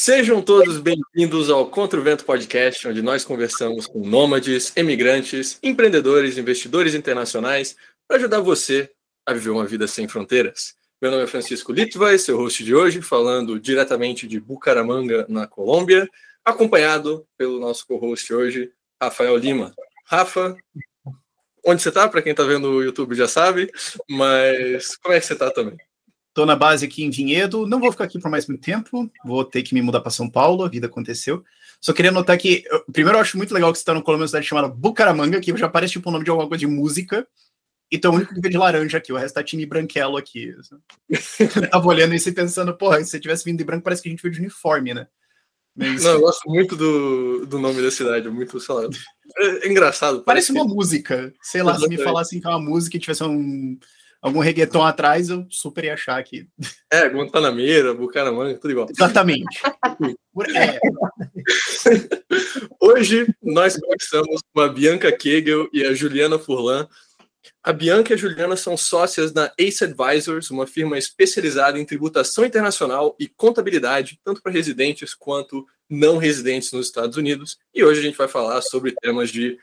Sejam todos bem-vindos ao Contra o Vento Podcast, onde nós conversamos com nômades, emigrantes, empreendedores, investidores internacionais para ajudar você a viver uma vida sem fronteiras. Meu nome é Francisco Litvai, seu host de hoje, falando diretamente de Bucaramanga, na Colômbia, acompanhado pelo nosso co-host hoje, Rafael Lima. Rafa, onde você está? Para quem está vendo no YouTube já sabe, mas como é que você está também? Estou na base aqui em Vinhedo. Não vou ficar aqui por mais muito tempo. Vou ter que me mudar para São Paulo. A vida aconteceu. Só queria notar que, eu, primeiro, eu acho muito legal que você está no Colômbia, uma cidade chamada Bucaramanga, que já parece tipo o nome de alguma coisa de música. E é o único que vê de laranja aqui. O resto tá time branquelo aqui. eu tava olhando isso e pensando, porra, se você tivesse vindo de branco, parece que a gente veio de uniforme, né? Mas... Não, eu gosto muito do, do nome da cidade. Muito, sei lá. É, é engraçado. Parece, parece uma música. Sei lá, se me falassem que é uma música e tivesse um algum reggaeton atrás, eu super ia achar que. É, Guantanameira, Bucaramanga, tudo igual. Exatamente. é. Hoje nós conversamos com a Bianca Kegel e a Juliana Furlan. A Bianca e a Juliana são sócias da Ace Advisors, uma firma especializada em tributação internacional e contabilidade, tanto para residentes quanto não residentes nos Estados Unidos. E hoje a gente vai falar sobre temas de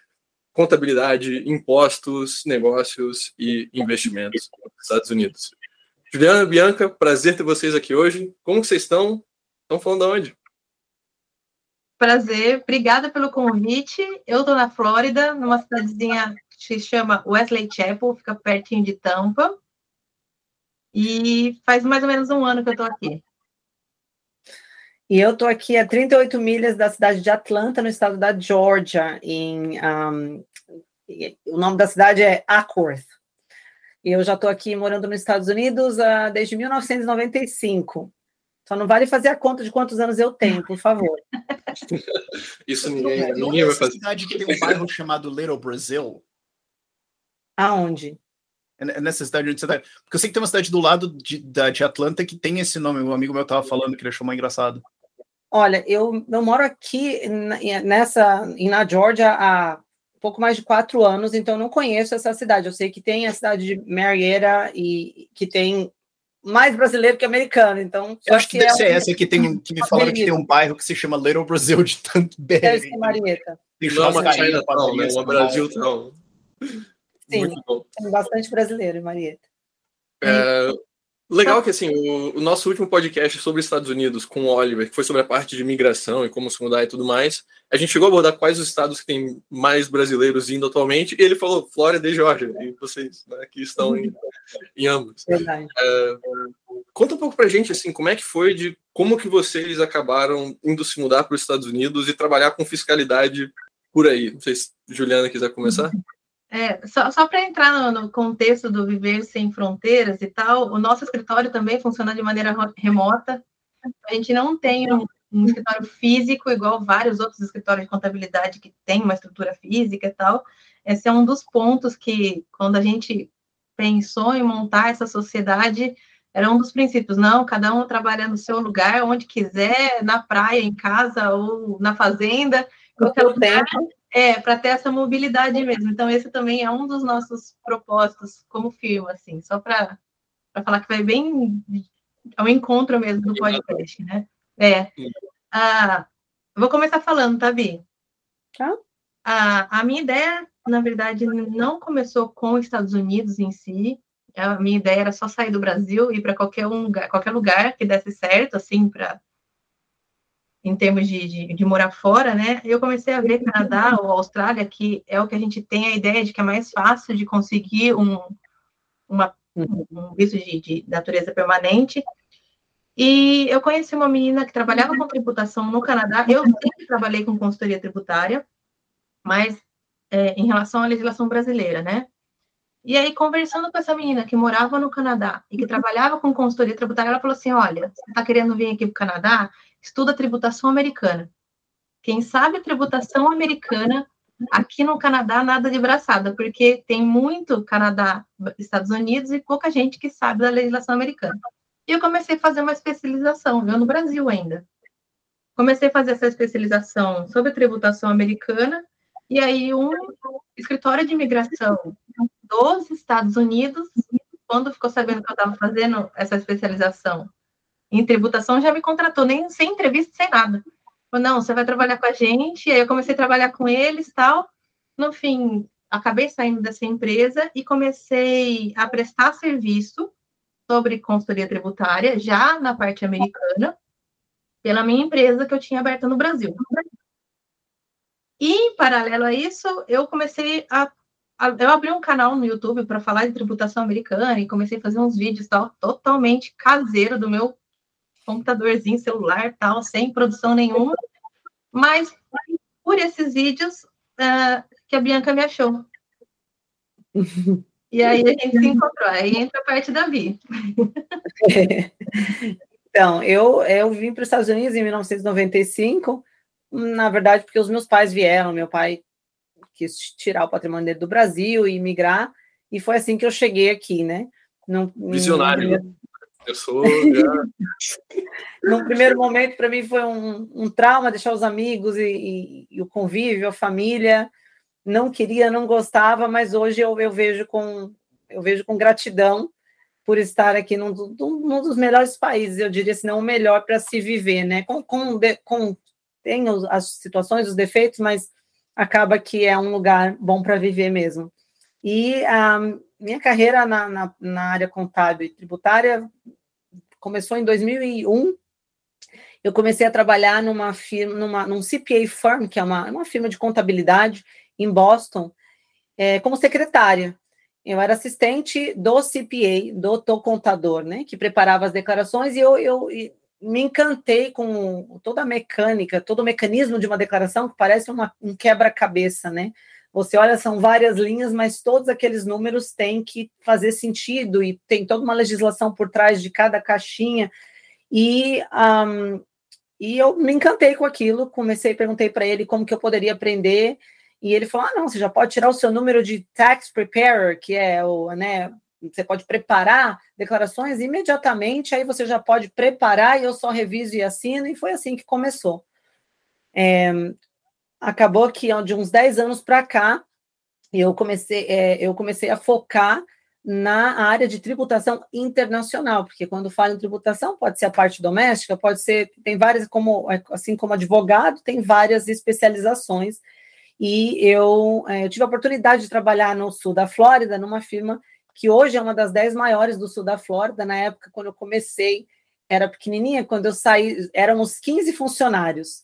contabilidade, impostos, negócios e investimentos nos Estados Unidos. Juliana, Bianca, prazer ter vocês aqui hoje. Como vocês estão? Estão falando de onde? Prazer, obrigada pelo convite. Eu estou na Flórida, numa cidadezinha que se chama Wesley Chapel, fica pertinho de Tampa. E faz mais ou menos um ano que eu estou aqui. E eu estou aqui a 38 milhas da cidade de Atlanta, no estado da Georgia. Em, um, o nome da cidade é Acworth. E eu já estou aqui morando nos Estados Unidos uh, desde 1995. Só não vale fazer a conta de quantos anos eu tenho, por favor. Isso ninguém, ninguém vai fazer. cidade que tem um bairro chamado Little Brazil. Aonde? É, é nessa cidade onde você tá. Porque eu sei que tem uma cidade do lado de, de Atlanta que tem esse nome. Um amigo meu estava falando que ele achou mais engraçado. Olha, eu, eu moro aqui nessa, na Georgia há pouco mais de quatro anos, então não conheço essa cidade. Eu sei que tem a cidade de Marietta e que tem mais brasileiro que americano, então... Eu acho que, deve é ser essa que, tem, que me falaram que tem um bairro que se chama Little Brasil de tanto BR. Deve ser Marietta. Não é uma China, não, não é uma Brasil, não. Sim, tem bastante brasileiro em Marietta. É, Legal que assim, o, o, nosso último podcast sobre Estados Unidos com o Oliver, que foi sobre a parte de imigração e como se mudar e tudo mais, a gente chegou a abordar quais os estados que tem mais brasileiros indo atualmente, e ele falou Flórida e Georgia, e vocês né, que estão em, em ambos. É, conta um pouco pra gente assim, como é que foi de como que vocês acabaram indo se mudar para os Estados Unidos e trabalhar com fiscalidade por aí. Não sei se Juliana quiser começar. É, só, só para entrar no, no, contexto do viver sem fronteiras e tal, o nosso escritório também funciona de maneira remota. A gente não tem um, um escritório físico igual vários outros escritórios de contabilidade que tem uma estrutura física e tal. Esse é um dos pontos que, quando a gente pensou em montar essa sociedade, era um dos princípios. Não, cada um trabalha no seu lugar, onde quiser, na praia, em casa ou na fazenda, qualquer lugar. Tempo é, para ter essa mobilidade mesmo. Então, esse também é um dos nossos propósitos como firma, assim, só para falar que vai bem ao encontro mesmo do podcast, né? É. Ah, vou começar falando, tá, Bi? Tá. Ah, a minha ideia, na verdade, não começou com os Estados Unidos em si. A minha ideia era só sair do Brasil e ir para qualquer, um, qualquer lugar que desse certo, assim, para em termos de, de, de, morar fora, né? Eu comecei a ver Canadá ou Austrália, que é o que a gente tem a ideia de que é mais fácil de conseguir um, uma, um visto de, de natureza permanente. E eu conheci uma menina que trabalhava com tributação no Canadá. Eu sempre trabalhei com consultoria tributária, mas é, em relação à legislação brasileira, né? E aí, conversando com essa menina que morava no Canadá e que trabalhava com consultoria tributária, ela falou assim: Olha, você está querendo vir aqui para o Canadá? estuda tributação americana. Quem sabe tributação americana, aqui no Canadá, nada de braçada, porque tem muito Canadá, Estados Unidos e pouca gente que sabe da legislação americana. E eu comecei a fazer uma especialização, eu no Brasil ainda. Comecei a fazer essa especialização sobre tributação americana, e aí um escritório de imigração dos Estados Unidos, quando ficou sabendo que eu estava fazendo essa especialização em tributação já me contratou, nem sem entrevista, sem nada. Falou, não, você vai trabalhar com a gente. E aí eu comecei a trabalhar com eles tal. No fim, acabei saindo dessa empresa e comecei a prestar serviço sobre consultoria tributária, já na parte americana, pela minha empresa que eu tinha aberta no Brasil. E, em paralelo a isso, eu comecei a. a eu abri um canal no YouTube para falar de tributação americana e comecei a fazer uns vídeos tal, totalmente caseiro do meu computadorzinho, celular, tal, sem produção nenhuma. Mas, por esses vídeos, uh, que a Bianca me achou. E aí a gente se encontrou. Aí entra a parte da Vi. Então, eu, eu vim para os Estados Unidos em 1995, na verdade, porque os meus pais vieram. Meu pai quis tirar o patrimônio dele do Brasil e migrar, e foi assim que eu cheguei aqui, né? No, Visionário. No, eu sou. no primeiro momento, para mim, foi um, um, trauma deixar os amigos e, e, e, o convívio, a família. Não queria, não gostava, mas hoje eu, eu vejo com eu vejo com gratidão por estar aqui num, num dos melhores países, eu diria, se não o melhor para se viver, né? Com, com, com tem as situações, os defeitos, mas acaba que é um lugar bom para viver mesmo. E a minha carreira na, na, na, área contábil e tributária começou em 2001. Eu comecei a trabalhar numa firma, numa, num CPA firm, que é uma, uma firma de contabilidade em Boston, é, como secretária. Eu era assistente do CPA, do, do contador, né, que preparava as declarações, e eu, eu me encantei com toda a mecânica, todo o mecanismo de uma declaração que parece uma, um quebra-cabeça, né? Você olha, são várias linhas, mas todos aqueles números têm que fazer sentido e tem toda uma legislação por trás de cada caixinha. E, um, e eu me encantei com aquilo, comecei, perguntei para ele como que eu poderia aprender, e ele falou: ah, não, você já pode tirar o seu número de tax preparer, que é o, né, você pode preparar declarações imediatamente, aí você já pode preparar e eu só reviso e assino, e foi assim que começou. É, acabou que de uns 10 anos para cá, eu comecei, é, eu comecei a focar na área de tributação internacional, porque quando falo em tributação, pode ser a parte doméstica, pode ser, tem várias, como, assim como advogado, tem várias especializações, e eu, é, eu tive a oportunidade de trabalhar no sul da Flórida, numa firma que hoje é uma das dez maiores do sul da Flórida. Na época, quando eu comecei, era pequenininha. Quando eu saí, éramos 15 funcionários.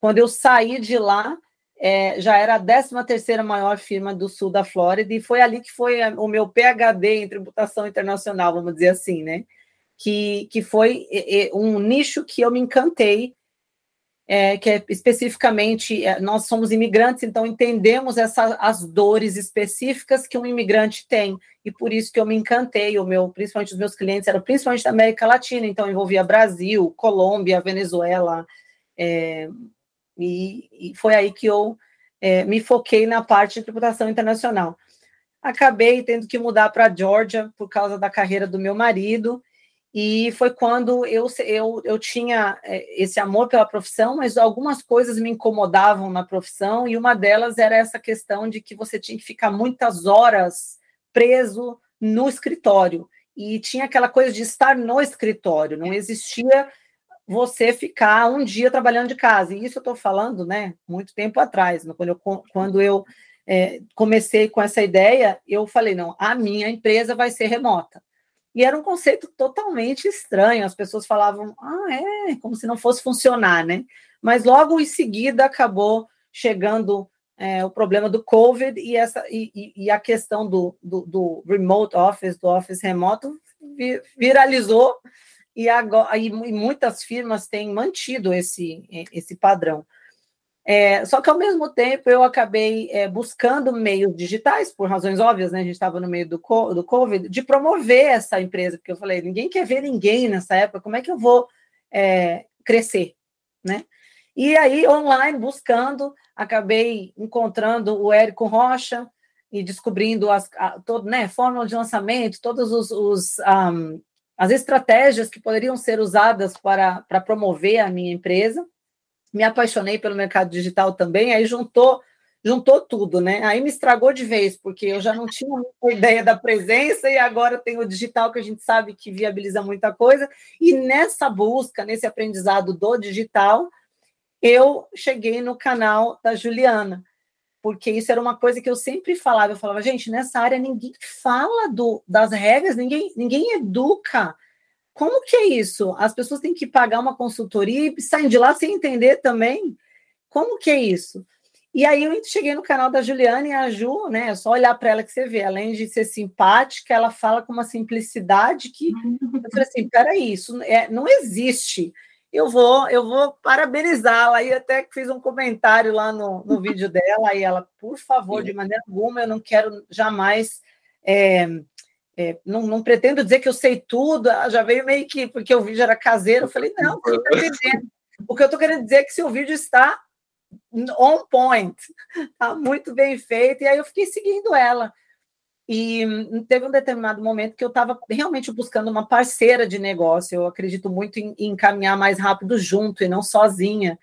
Quando eu saí de lá, é, já era a 13 terceira maior firma do sul da Flórida, e foi ali que foi o meu PhD em tributação internacional, vamos dizer assim, né? Que, que foi um nicho que eu me encantei, é, que é especificamente, é, nós somos imigrantes, então entendemos essa, as dores específicas que um imigrante tem, e por isso que eu me encantei, o meu, principalmente os meus clientes eram principalmente da América Latina, então envolvia Brasil, Colômbia, Venezuela, é, e, e, foi aí que eu é, me foquei na parte de tributação internacional. Acabei tendo que mudar para Georgia por causa da carreira do meu marido, e foi quando eu, eu, eu tinha é, esse amor pela profissão, mas algumas coisas me incomodavam na profissão, e uma delas era essa questão de que você tinha que ficar muitas horas preso no escritório. E tinha aquela coisa de estar no escritório, não existia você ficar um dia trabalhando de casa. E isso eu estou falando, né, muito tempo atrás, quando eu, quando eu é, comecei com essa ideia, eu falei, não, a minha empresa vai ser remota. E era um conceito totalmente estranho. As pessoas falavam, ah, é, como se não fosse funcionar, né? Mas logo em seguida acabou chegando é, o problema do COVID e, essa, e, e a questão do, do, do, remote office, do office remoto, viralizou e, agora, e muitas firmas têm mantido esse, esse padrão. É, só que ao mesmo tempo eu acabei é, buscando meios digitais, por razões óbvias, né? A gente estava no meio do, do Covid, de promover essa empresa, porque eu falei, ninguém quer ver ninguém nessa época, como é que eu vou é, crescer, né? E aí, online, buscando, acabei encontrando o Érico Rocha e descobrindo as, a, todo, né, fórmula de lançamento, todas os, os um, as estratégias que poderiam ser usadas para, para promover a minha empresa me apaixonei pelo mercado digital também, aí juntou juntou tudo, né? Aí me estragou de vez, porque eu já não tinha muita ideia da presença e agora tem o digital que a gente sabe que viabiliza muita coisa. E nessa busca, nesse aprendizado do digital, eu cheguei no canal da Juliana, porque isso era uma coisa que eu sempre falava. Eu falava, gente, nessa área ninguém fala do, das regras, ninguém, ninguém educa. Como que é isso? As pessoas têm que pagar uma consultoria e saem de lá sem entender também. Como que é isso? E aí eu cheguei no canal da Juliana e a Ju, né? É só olhar para ela que você vê, além de ser simpática, ela fala com uma simplicidade que eu falei assim: peraí, isso é, não existe. Eu vou, eu vou parabenizá-la. E até fiz um comentário lá no, no vídeo dela, e ela, por favor, de maneira alguma, eu não quero jamais. É, é, não, não, pretendo dizer que eu sei tudo, ela já veio meio que, porque o vídeo era caseiro, eu falei, não, você está entendendo. O que eu estou querendo dizer é que seu vídeo está on point, tá muito bem feito. E aí eu fiquei seguindo ela. E teve um determinado momento que eu estava realmente buscando uma parceira de negócio. Eu acredito muito em, em caminhar mais rápido junto e não sozinha.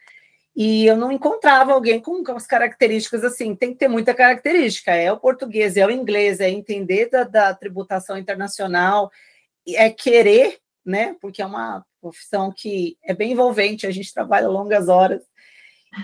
E eu não encontrava alguém com, as características assim. Tem que ter muita característica. É o português, é o inglês, é entender da, da tributação internacional, é querer, né? Porque é uma profissão que é bem envolvente. A gente trabalha longas horas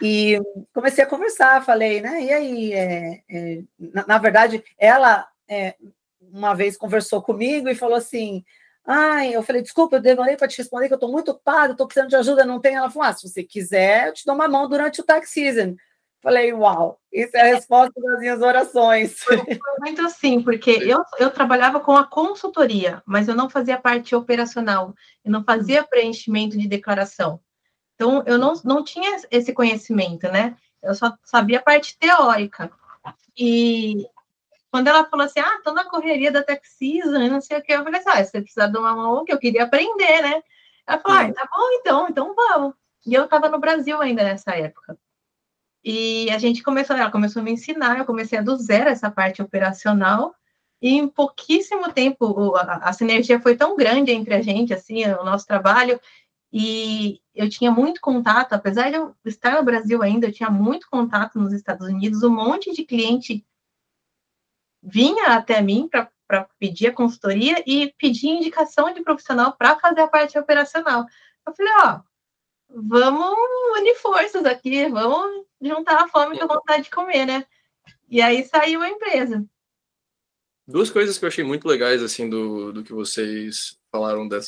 e comecei a conversar, falei, né? E aí, é, é, na, na, verdade, ela é, uma vez conversou comigo e falou assim: Ai, eu falei, desculpa, eu demorei para te responder, que eu estou muito ocupado, estou precisando de ajuda, não tem. Ela falou: ah, se você quiser, eu te dou uma mão durante o tax season. Falei, uau, isso é a resposta das minhas orações. Foi muito assim, porque eu, eu trabalhava com a consultoria, mas eu não fazia parte operacional, eu não fazia preenchimento de declaração. Então, eu não, não tinha esse conhecimento, né? Eu só sabia a parte teórica. E quando ela falou assim, ah, tô na correria da Texisa, não sei o que, eu falei assim, ah, você precisa de uma mão que eu queria aprender, né? Ela falou, ah, tá bom então, então vamos. E eu estava no Brasil ainda nessa época. E a gente começou, ela começou a me ensinar, eu comecei a do zero essa parte operacional, e em pouquíssimo tempo a, a sinergia foi tão grande entre a gente, assim, o nosso trabalho, e eu tinha muito contato, apesar de eu estar no Brasil ainda, eu tinha muito contato nos Estados Unidos, um monte de cliente vinha até mim para pedir a consultoria e pedir indicação de profissional para fazer a parte operacional. Eu falei, ó, vamos unir forças aqui, vamos juntar a fome com a vontade de comer, né? E aí saiu a empresa. Duas coisas que eu achei muito legais, assim, do, do que vocês falaram da,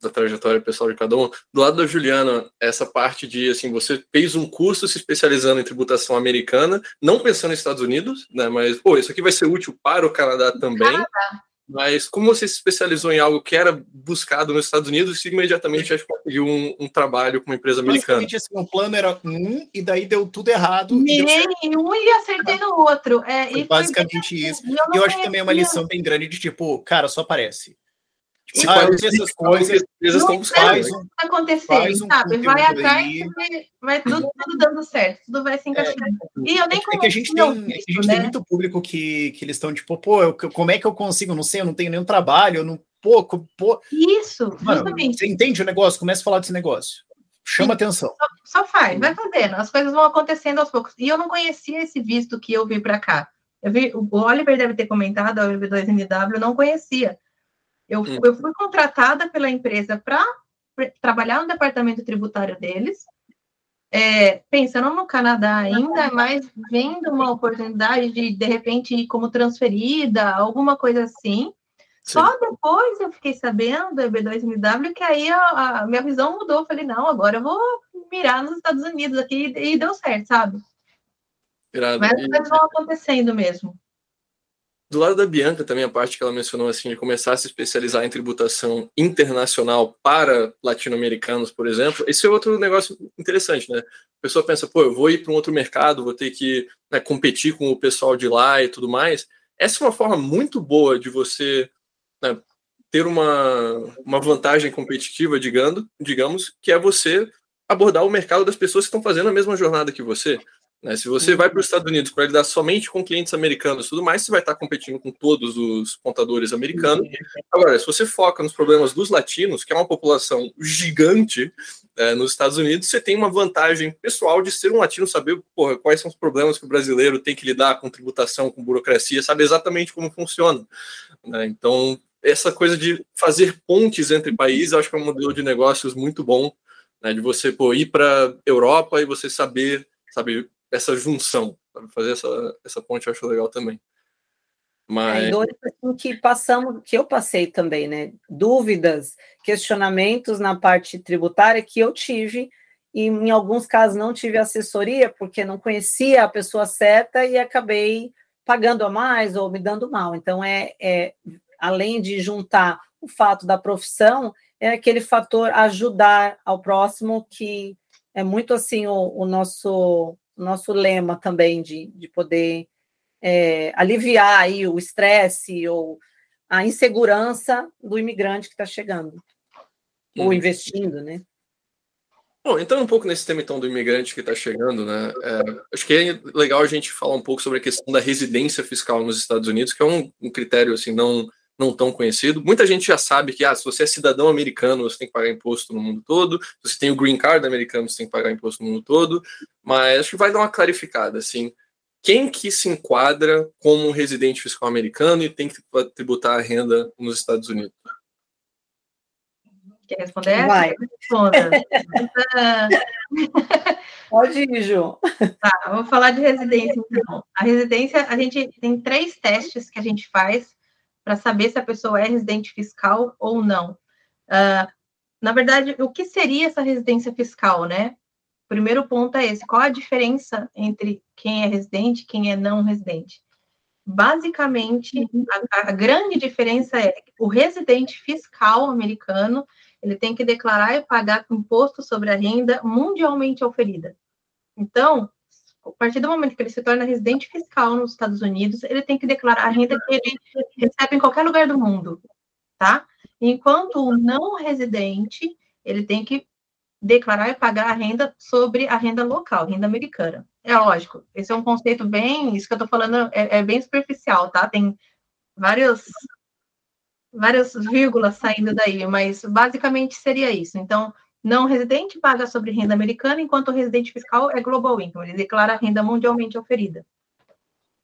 da trajetória pessoal de cada um. Do lado da Juliana, essa parte de, assim, você fez um curso se especializando em tributação americana, não pensando nos Estados Unidos, né, mas, pô, isso aqui vai ser útil para o Canadá também. Canadá. Mas como você se especializou em algo que era buscado nos Estados Unidos, você imediatamente já conseguiu um, um, trabalho com uma empresa americana. Assim, o plano era um, e daí deu tudo errado. Mirei em um e acertei no outro. É, foi basicamente foi... isso. E eu, eu acho que também é uma lição bem grande de tipo, cara, só aparece. Se ah, essas coisas, empresas estão vai acontecer, um sabe? Vai atrás, vai, vai tudo, tudo, dando certo, tudo vai se encaixar. É, e eu nem é que a gente, tem, visto, a gente né? tem muito público que, que eles estão tipo, pô, eu, como é que eu consigo? Não sei, eu não tenho nenhum trabalho, eu não. Pô, pô. Isso, Mano, justamente. Você entende o negócio? Começa a falar desse negócio. Chama atenção. Só, só, faz, vai fazendo. As coisas vão acontecendo aos poucos. E eu não conhecia esse visto que eu vi para cá. Eu vi, o Oliver deve ter comentado, a UV2NW, eu não conhecia. Eu, hum. eu fui contratada pela empresa para trabalhar no departamento tributário deles, é, pensando no Canadá ainda, mas vendo uma oportunidade de, de repente, ir como transferida, alguma coisa assim. Sim. Só depois eu fiquei sabendo do EB2MW que aí a, a, minha visão mudou. Falei, não, agora eu vou mirar nos Estados Unidos aqui e, e deu certo, sabe? Irado. Mas as coisas vão acontecendo mesmo. Do lado da Bianca, também a parte que ela mencionou, assim, de começar a se especializar em tributação internacional para latino-americanos, por exemplo, esse é outro negócio interessante, né? A pessoa pensa, pô, eu vou ir para um outro mercado, vou ter que né, competir com o pessoal de lá e tudo mais. Essa é uma forma muito boa de você né, ter uma, uma vantagem competitiva, digamos, digamos, que é você abordar o mercado das pessoas que estão fazendo a mesma jornada que você. Né? Se você vai para os Estados Unidos para lidar somente com clientes americanos e tudo mais, você vai estar competindo com todos os contadores americanos. Agora, se você foca nos problemas dos latinos, que é uma população gigante é, nos Estados Unidos, você tem uma vantagem pessoal de ser um latino, saber porra, quais são os problemas que o brasileiro tem que lidar com tributação, com burocracia, sabe exatamente como funciona. Né? Então, essa coisa de fazer pontes entre países, eu acho que é um modelo de negócios muito bom, né? de você pô, ir para Europa e você saber, sabe, essa junção, sabe? fazer essa, essa ponte eu acho legal também. Mas... É, assim, que passamos, que eu passei também, né? Dúvidas, questionamentos na parte tributária que eu tive, e em alguns casos não tive assessoria, porque não conhecia a pessoa certa e acabei pagando a mais ou me dando mal. Então, é, é além de juntar o fato da profissão, é aquele fator ajudar ao próximo que é muito assim o, o nosso nosso lema também de, de poder é, aliviar aí o estresse ou a insegurança do imigrante que está chegando ou uhum. investindo, né? Bom, entrando um pouco nesse tema então do imigrante que está chegando, né? É, acho que é legal a gente falar um pouco sobre a questão da residência fiscal nos Estados Unidos, que é um, um critério assim não não tão conhecido. Muita gente já sabe que ah, se você é cidadão americano, você tem que pagar imposto no mundo todo. Se você tem o green card americano, você tem que pagar imposto no mundo todo. Mas acho que vai dar uma clarificada, assim. Quem que se enquadra como residente fiscal americano e tem que tributar a renda nos Estados Unidos? Quer responder? Vai. Pode ir, Ju. Tá, vou falar de residência, então. A residência, a gente tem três testes que a gente faz para saber se a pessoa é residente fiscal ou não. Uh, na verdade, o que seria essa residência fiscal, né? Primeiro ponto é esse: qual a diferença entre quem é residente e quem é não residente? Basicamente, a, a grande diferença é que o residente fiscal americano ele tem que declarar e pagar imposto sobre a renda mundialmente oferida. Então, a partir do momento que ele se torna residente fiscal nos Estados Unidos, ele tem que declarar a renda que ele recebe em qualquer lugar do mundo, tá? Enquanto o não residente, ele tem que declarar e pagar a renda sobre a renda local, renda americana. É lógico, esse é um conceito bem, isso que eu tô falando é, é bem superficial, tá? Tem vários várias vírgulas saindo daí, mas basicamente seria isso. Então, não residente paga sobre renda americana, enquanto o residente fiscal é global income, ele declara a renda mundialmente oferida.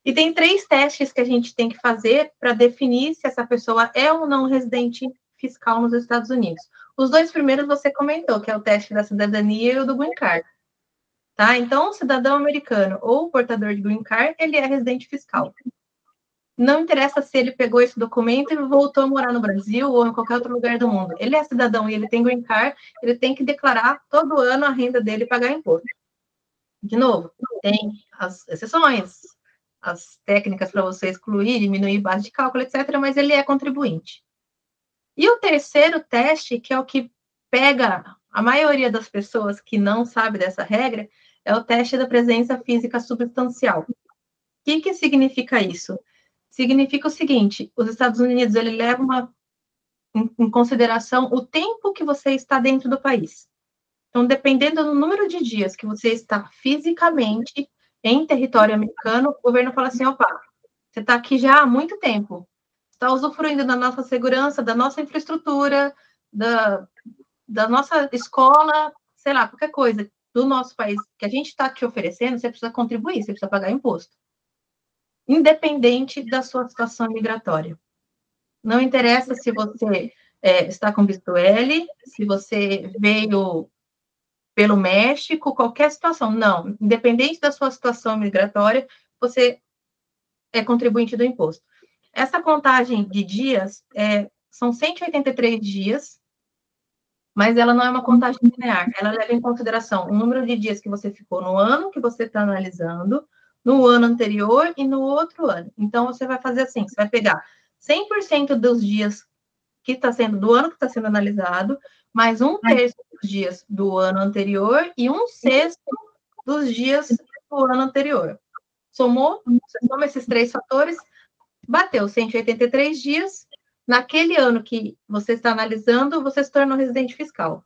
E tem três testes que a gente tem que fazer para definir se essa pessoa é ou não residente fiscal nos Estados Unidos. Os dois primeiros você comentou, que é o teste da cidadania e o do green card. Tá? Então, o cidadão americano ou portador de green card, ele é residente fiscal não interessa se ele pegou esse documento e voltou a morar no Brasil ou em qualquer outro lugar do mundo. Ele é cidadão e ele tem green card, ele tem que declarar todo ano a renda dele e pagar imposto. De novo, tem as exceções, as técnicas para você excluir, diminuir base de cálculo, etc., mas ele é contribuinte. E o terceiro teste, que é o que pega a maioria das pessoas que não sabe dessa regra, é o teste da presença física substancial. O que, que significa isso? Significa o seguinte: os Estados Unidos ele leva uma, em, em consideração o tempo que você está dentro do país. Então, dependendo do número de dias que você está fisicamente em território americano, o governo fala assim: opa, você está aqui já há muito tempo, está usufruindo da nossa segurança, da nossa infraestrutura, da, da nossa escola, sei lá, qualquer coisa do nosso país que a gente está te oferecendo, você precisa contribuir, você precisa pagar imposto independente da sua situação migratória. Não interessa se você é, está com visto L, se você veio pelo México, qualquer situação. Não, independente da sua situação migratória, você é contribuinte do imposto. Essa contagem de dias é, são 183 dias, mas ela não é uma contagem linear. Ela leva em consideração o número de dias que você ficou no ano que você está analisando, no ano anterior e no outro ano. Então, você vai fazer assim: você vai pegar 100% dos dias que está sendo, do ano que está sendo analisado, mais um terço dos dias do ano anterior e um sexto dos dias do ano anterior. Somou, você soma esses três fatores, bateu 183 dias. Naquele ano que você está analisando, você se tornou residente fiscal.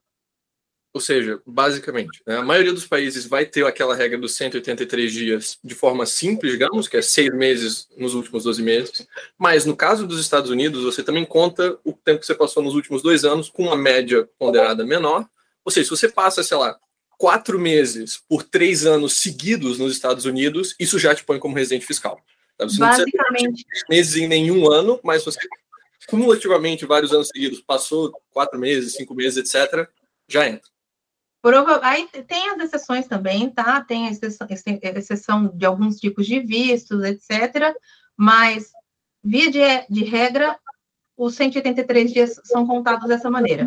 Ou seja, basicamente, né, a maioria dos países vai ter aquela regra dos 183 dias de forma simples, digamos, que é seis meses nos últimos 12 meses. Mas no caso dos Estados Unidos, você também conta o tempo que você passou nos últimos dois anos com uma média ponderada menor. Ou seja, se você passa, sei lá, quatro meses por três anos seguidos nos Estados Unidos, isso já te põe como residente fiscal. Você Basicamente. Não meses em nenhum ano, mas você cumulativamente vários anos seguidos passou quatro meses, cinco meses, etc., já entra. Prova... Aí tem as exceções também, tá? Tem exceção, exceção de alguns tipos de vistos, etc. Mas, via de, de regra, os 183 dias são contados dessa maneira.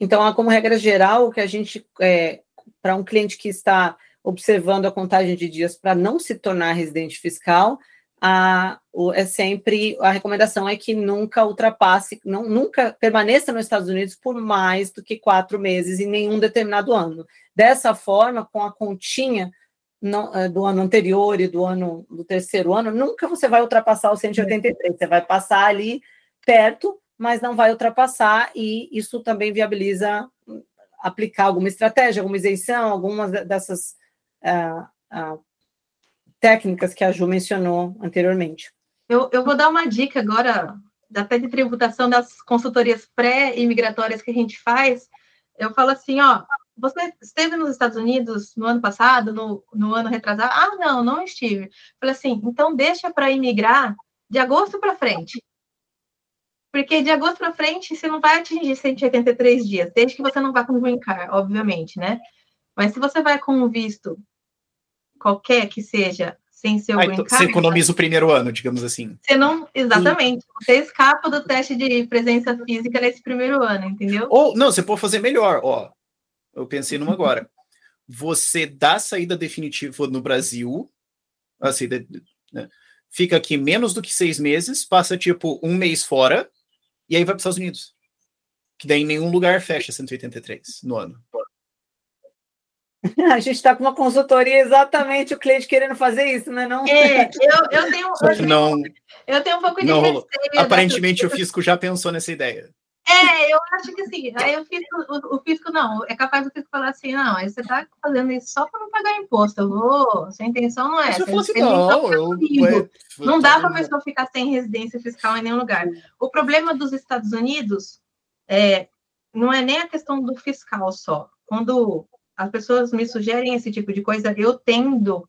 Então, como regra geral, que a gente, é, para um cliente que está observando a contagem de dias para não se tornar residente fiscal, a, o, é sempre a recomendação é que nunca ultrapasse, não, nunca permaneça nos Estados Unidos por mais do que quatro meses em nenhum determinado ano. Dessa forma, com a continha é, do ano anterior e do ano do terceiro ano, nunca você vai ultrapassar o 183. Você vai passar ali perto, mas não vai ultrapassar, e isso também viabiliza aplicar alguma estratégia, alguma isenção, algumas dessas uh, uh, técnicas que a Ju mencionou anteriormente. Eu, eu vou dar uma dica agora, até de tributação das consultorias pré-imigratórias que a gente faz. Eu falo assim, ó, você esteve nos Estados Unidos no ano passado, no, no ano retrasado? Ah, não, não estive. Falei assim, então deixa para imigrar de agosto para frente. Porque de agosto para frente você não vai atingir 183 dias, desde que você não vá com green card, obviamente, né? Mas se você vai com um visto qualquer que seja, sem ser o. Você economiza o primeiro ano, digamos assim. Você não... Exatamente. Você escapa do teste de presença física nesse primeiro ano, entendeu? Ou, não, você pode fazer melhor, ó. Eu pensei numa agora. Você dá saída definitiva no Brasil, assim, né? fica aqui menos do que seis meses, passa tipo um mês fora, e aí vai para os Estados Unidos. Que daí em nenhum lugar fecha 183 no ano. A gente está com uma consultoria exatamente o cliente querendo fazer isso, né? Não? É, eu, eu tenho. Só que não. Eu tenho um pouco de receio. Aparentemente o fisco já pensou nessa ideia. É, eu acho que assim, aí o fisco, o, o fisco não, é capaz do fisco falar assim, não, aí você está fazendo isso só para não pagar imposto, eu vou, sua intenção não é essa. Fosse, não, eu, eu, não dá para a pessoa ficar sem residência fiscal em nenhum lugar. O problema dos Estados Unidos é, não é nem a questão do fiscal só. Quando as pessoas me sugerem esse tipo de coisa, eu tendo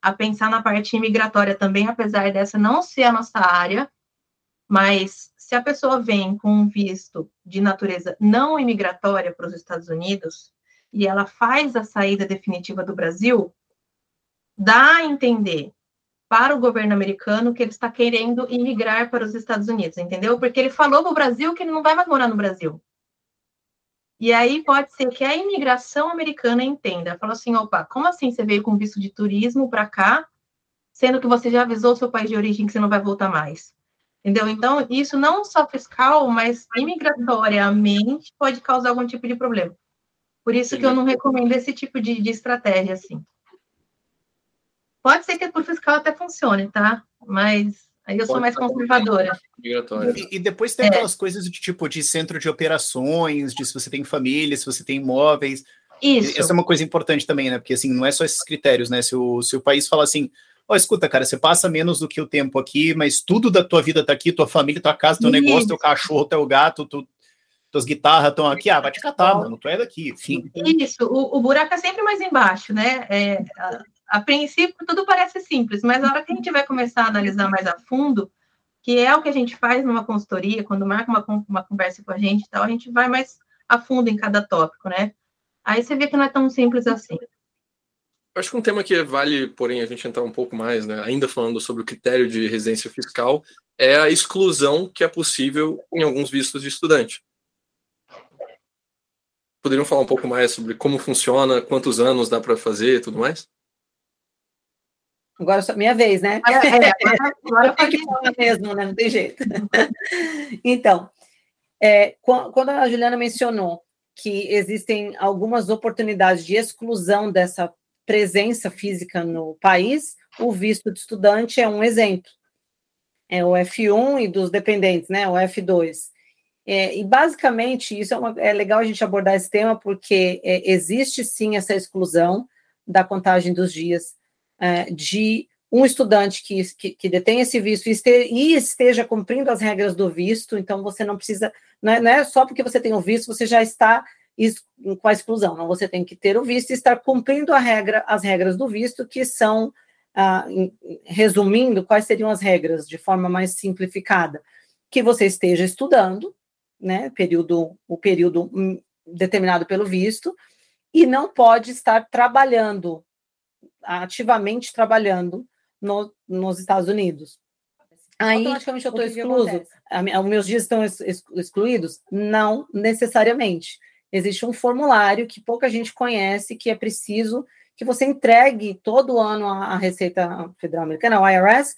a pensar na parte imigratória também, apesar dessa não ser a nossa área, mas se a pessoa vem com um visto de natureza não imigratória para os Estados Unidos e ela faz a saída definitiva do Brasil, dá a entender para o governo americano que ele está querendo imigrar para os Estados Unidos, entendeu? Porque ele falou para o Brasil que ele não vai mais morar no Brasil. E aí pode ser que a imigração americana entenda, fala assim, opa, como assim você veio com visto de turismo para cá, sendo que você já avisou o seu país de origem que você não vai voltar mais? Entendeu? Então, isso não só fiscal, mas imigratoriamente pode causar algum tipo de problema. Por isso que eu não recomendo esse tipo de, de estratégia, assim. Pode ser que por fiscal até funcione, tá? Mas Aí eu sou mais conservadora. E, e, depois tem é. aquelas coisas de tipo de centro de operações, de se você tem família, se você tem imóveis. Isso. Essa é uma coisa importante também, né? Porque assim, não é só esses critérios, né? Se o, se o país fala assim, ó, oh, escuta, cara, você passa menos do que o tempo aqui, mas tudo da tua vida tá aqui, tua família, tua casa, teu Isso. negócio, teu cachorro, teu gato, tu, tuas guitarras estão aqui, ah, vai te catar, mano, tu é daqui, enfim. Isso, o, o buraco é sempre mais embaixo, né? É, a princípio, tudo parece simples, mas na hora que a gente vai começar a analisar mais a fundo, que é o que a gente faz numa consultoria, quando marca uma, uma conversa com a gente e tal, a gente vai mais a fundo em cada tópico, né? Aí você vê que não é tão simples assim. Acho que um tema que vale, porém, a gente entrar um pouco mais, né, ainda falando sobre o critério de residência fiscal, é a exclusão que é possível em alguns vistos de estudante. Poderiam falar um pouco mais sobre como funciona, quantos anos dá para fazer e tudo mais? Agora é minha vez, né? É, é, agora tem que falar mesmo, né? Não tem jeito. então, é, quando a Juliana mencionou que existem algumas oportunidades de exclusão dessa presença física no país, o visto de estudante é um exemplo. É o F1 e dos dependentes, né? O F2. É, e basicamente, isso é, uma, é, legal a gente abordar esse tema, porque é, existe sim essa exclusão da contagem dos dias é, de um estudante que, que, que detém esse visto e, este, e, esteja cumprindo as regras do visto, então você não precisa, não é, não é só porque você tem o visto, você já está com a exclusão, não, você tem que ter o visto e estar cumprindo a regra, as regras do visto, que são, ah, resumindo, quais seriam as regras de forma mais simplificada, que você esteja estudando, né, período, o período determinado pelo visto, e não pode estar trabalhando, ativamente trabalhando no, nos Estados Unidos. Aí, automaticamente eu estou excluso, os meus dias estão excluídos? Não necessariamente. Existe um formulário que pouca gente conhece, que é preciso que você entregue todo ano à Receita Federal Americana, ao IRS,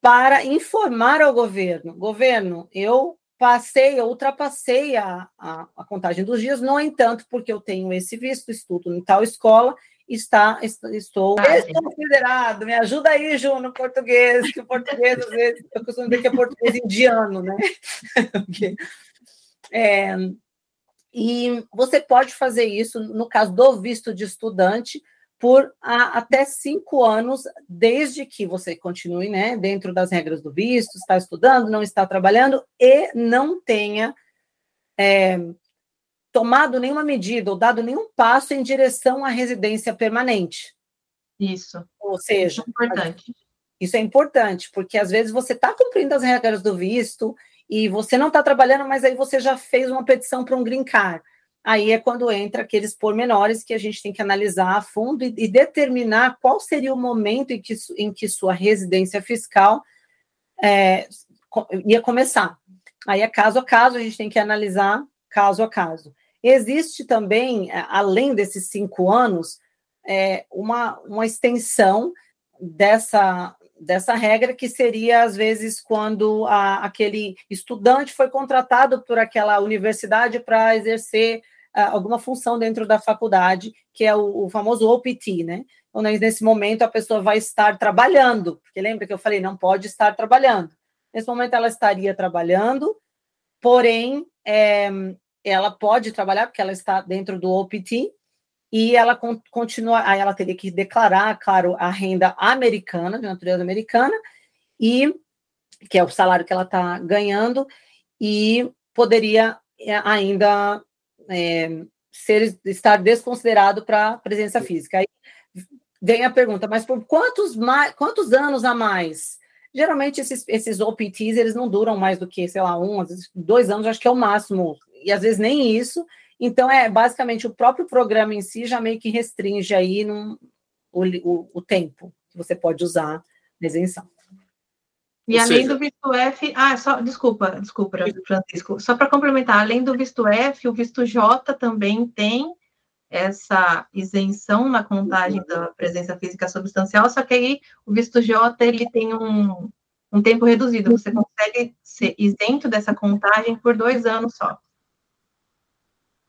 para informar ao governo: governo, eu passei, eu ultrapassei a, a, a, contagem dos dias, no entanto, porque eu tenho esse visto, estudo em tal escola, está, estou ah, considerado. Me ajuda aí, Ju, no português, que o português, às vezes, eu costumo dizer que é português indiano, né? é, e você pode fazer isso, no caso do visto de estudante, por a, até cinco anos, desde que você continue né, dentro das regras do visto, está estudando, não está trabalhando e não tenha é, tomado nenhuma medida ou dado nenhum passo em direção à residência permanente. Isso. Ou seja, isso é importante. Isso é importante, porque às vezes você está cumprindo as regras do visto e você não está trabalhando, mas aí você já fez uma petição para um green card aí é quando entra aqueles pormenores que a gente tem que analisar a fundo e, e determinar qual seria o momento em que, em que sua residência fiscal é, ia começar. Aí é caso a caso, a gente tem que analisar caso a caso. Existe também, é, além desses cinco anos, é, uma, uma extensão dessa, dessa regra, que seria, às vezes, quando a, aquele estudante foi contratado por aquela universidade para exercer uh, alguma função dentro da faculdade, que é o, o famoso OPT, né? Então, nesse momento, a pessoa vai estar trabalhando, porque lembra que eu falei, não pode estar trabalhando. Nesse momento, ela estaria trabalhando, porém, é, ela pode trabalhar, porque ela está dentro do OPT, e ela continua, aí ela teria que declarar, claro, a renda americana, de natureza americana, e que é o salário que ela está ganhando, e poderia é, ainda é, ser, estar desconsiderado para presença física. Aí vem a pergunta, mas por quantos, mais, quantos anos a mais? Geralmente esses, esses OPTs, eles não duram mais do que, sei lá, um, dois anos, acho que é o máximo, e às vezes nem isso, então, é basicamente o próprio programa em si já meio que restringe aí no, o, o, o tempo que você pode usar na isenção. E Ou além seja... do visto F, ah, só, desculpa, desculpa, Francisco, só para complementar, além do visto F, o visto J também tem essa isenção na contagem da presença física substancial, só que aí o visto J ele tem um, um tempo reduzido, você consegue ser isento dessa contagem por dois anos só.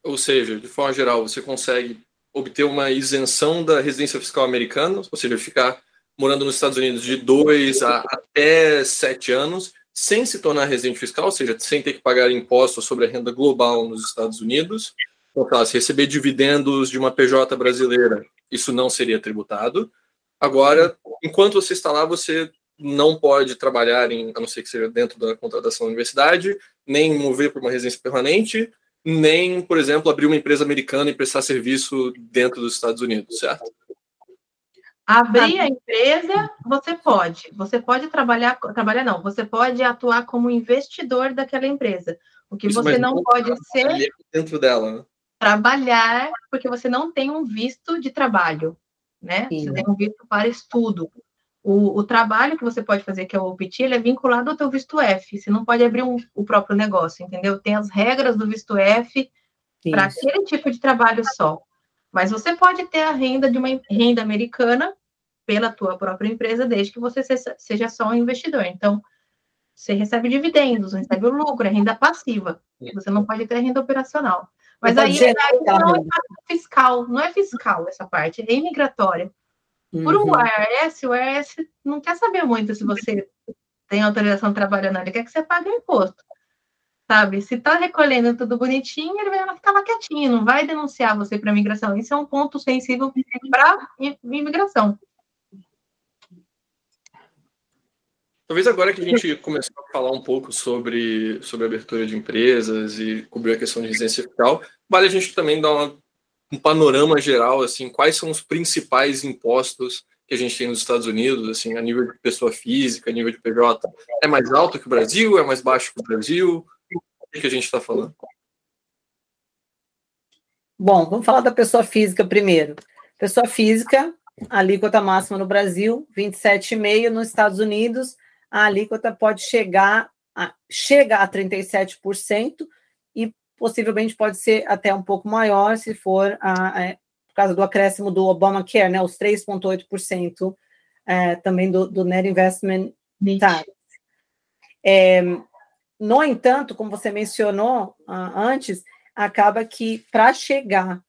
Ou seja, de forma geral, você consegue obter uma isenção da residência fiscal americana, ou seja, ficar morando nos Estados Unidos de dois a até sete anos, sem se tornar residente fiscal, ou seja, sem ter que pagar impostos sobre a renda global nos Estados Unidos. Então, se receber dividendos de uma PJ brasileira, isso não seria tributado. Agora, enquanto você está lá, você não pode trabalhar, em, a não ser que seja dentro da contratação da universidade, nem mover para uma residência permanente, nem, por exemplo, abrir uma empresa americana e prestar serviço dentro dos Estados Unidos, certo? Abrir a empresa, você pode. Você pode trabalhar, trabalhar não, você pode atuar como investidor daquela empresa. O que Isso, você não, não pode ser dentro dela, né? trabalhar, porque você não tem um visto de trabalho, né? Sim. Você tem um visto para estudo. O, o, trabalho que você pode fazer, que é o OPT, ele é vinculado ao teu visto F. Você não pode abrir um, o próprio negócio, entendeu? Tem as regras do visto F para aquele tipo de trabalho só. Mas você pode ter a renda de uma renda americana pela tua própria empresa, desde que você seja só um investidor. Então, você recebe dividendos, recebe o lucro, é renda passiva. Você não pode ter renda operacional. Mas aí é, não é fiscal, não é fiscal essa parte, é imigratória. Por um uhum. IRS, o IRS não quer saber muito se você tem autorização trabalhando, ele quer que você pague o imposto. sabe? Se tá recolhendo tudo bonitinho, ele vai ficar lá quietinho, não vai denunciar você para imigração. Isso é um ponto sensível para imigração. Talvez agora que a gente começou a falar um pouco sobre, sobre abertura de empresas e cobrir a questão de residência fiscal, vale a gente também dar uma, um panorama geral, assim, quais são os principais impostos que a gente tem nos Estados Unidos, assim, a nível de pessoa física, a nível de PJ, é mais alto que o Brasil, é mais baixo que o Brasil? O que a gente está falando? Bom, vamos falar da pessoa física primeiro. Pessoa física, a alíquota máxima no Brasil, 27,5% nos Estados Unidos, a alíquota pode chegar a, chega a 37% e possivelmente pode ser até um pouco maior se for a, a, por causa do acréscimo do Obamacare, né, os 3,8% é, também do, do Net Investment Tax. É, no entanto, como você mencionou uh, antes, acaba que para chegar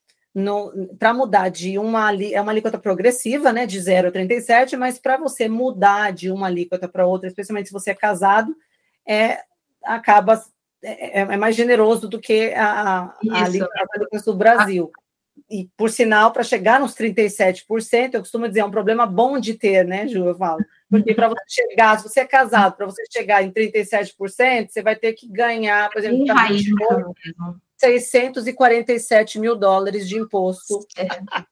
para mudar de uma é uma alíquota progressiva, né, de 0 a 37, mas para você mudar de uma alíquota para outra, especialmente se você é casado, é acaba é, é, é mais generoso do que a, a alíquota do Brasil. E, por sinal, para chegar nos 37%, eu costumo dizer, é um problema bom de ter, né, Ju, eu falo. Porque para você chegar, se você é casado, para você chegar em 37%, você vai ter que ganhar, por exemplo, 647 mil dólares de imposto é.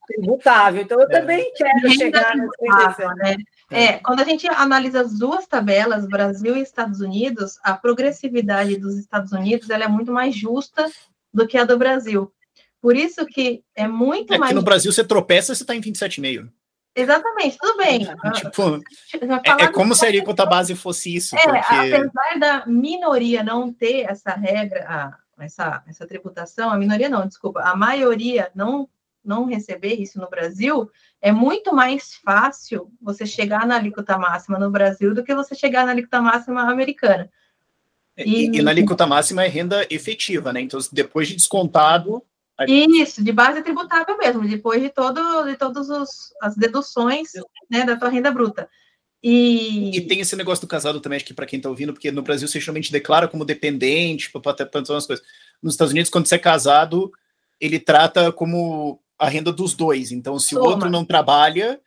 tributável. Então, eu é. também quero chegar nesse né? É, quando a gente analisa as duas tabelas, Brasil e Estados Unidos, a progressividade dos Estados Unidos ela é muito mais justa do que a do Brasil. Por isso que é muito é mais. Que no Brasil você tropeça, você está em 27,5. Exatamente, tudo bem. Tipo, é, é como se a alíquota base fosse isso. É, porque... apesar da minoria não ter essa regra, essa, essa tributação, a minoria não, desculpa, a maioria não, não receber isso no Brasil, é muito mais fácil você chegar na alíquota máxima no Brasil do que você chegar na alíquota máxima americana. E, e, e na alíquota máxima é renda efetiva, né? Então, depois de descontado. Isso, de base tributável mesmo, depois de, todo, de todas as deduções né, da tua renda bruta. E... e tem esse negócio do casado também, acho que para quem está ouvindo, porque no Brasil você geralmente declara como dependente, para umas coisas. Nos Estados Unidos, quando você é casado, ele trata como a renda dos dois. Então, se Toma. o outro não trabalha,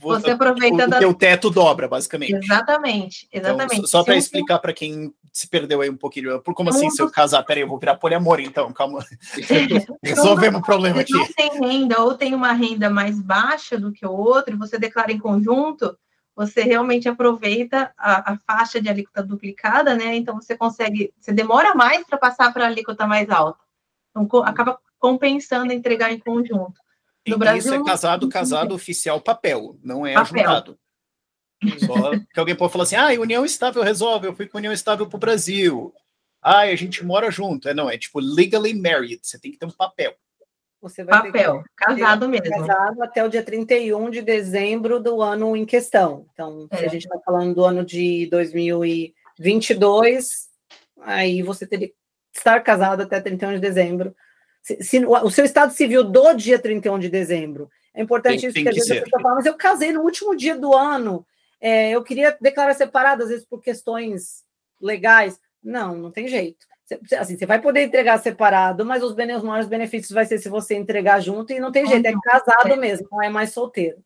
você aproveita o, da... o teto dobra, basicamente. Exatamente, exatamente. Então, só para explicar para quem se perdeu aí um pouquinho, por como assim, se eu casar, peraí, eu vou virar poliamor, então, calma. Resolvemos o problema aqui. Não tem renda ou tem uma renda mais baixa do que o outro, você declara em conjunto, você realmente aproveita a, a, faixa de alíquota duplicada, né? Então você consegue, você demora mais para passar para a alíquota mais alta. Então acaba compensando entregar em conjunto. No e Brasil, isso é casado, casado oficial papel, não é papel. ajuntado. Só que alguém pode falar assim: ah, união estável resolve, eu fui com união estável para o Brasil. Ah, a gente mora junto. É, não, é tipo legally married, você tem que ter um papel. Você vai Papel, ter casado mesmo. Casado até o dia 31 de dezembro do ano em questão. Então, é. se a gente está falando do ano de 2022, aí você teria que estar casado até 31 de dezembro. Se, se, o seu estado civil do dia 31 de dezembro. É importante tem, isso, porque às vezes a pessoa fala, mas eu casei no último dia do ano. É, eu queria declarar separado, às vezes, por questões legais. Não, não tem jeito. Assim, você vai poder entregar separado, mas os, bene, os maiores benefícios vai ser se você entregar junto e não tem jeito, é casado mesmo, não é mais solteiro.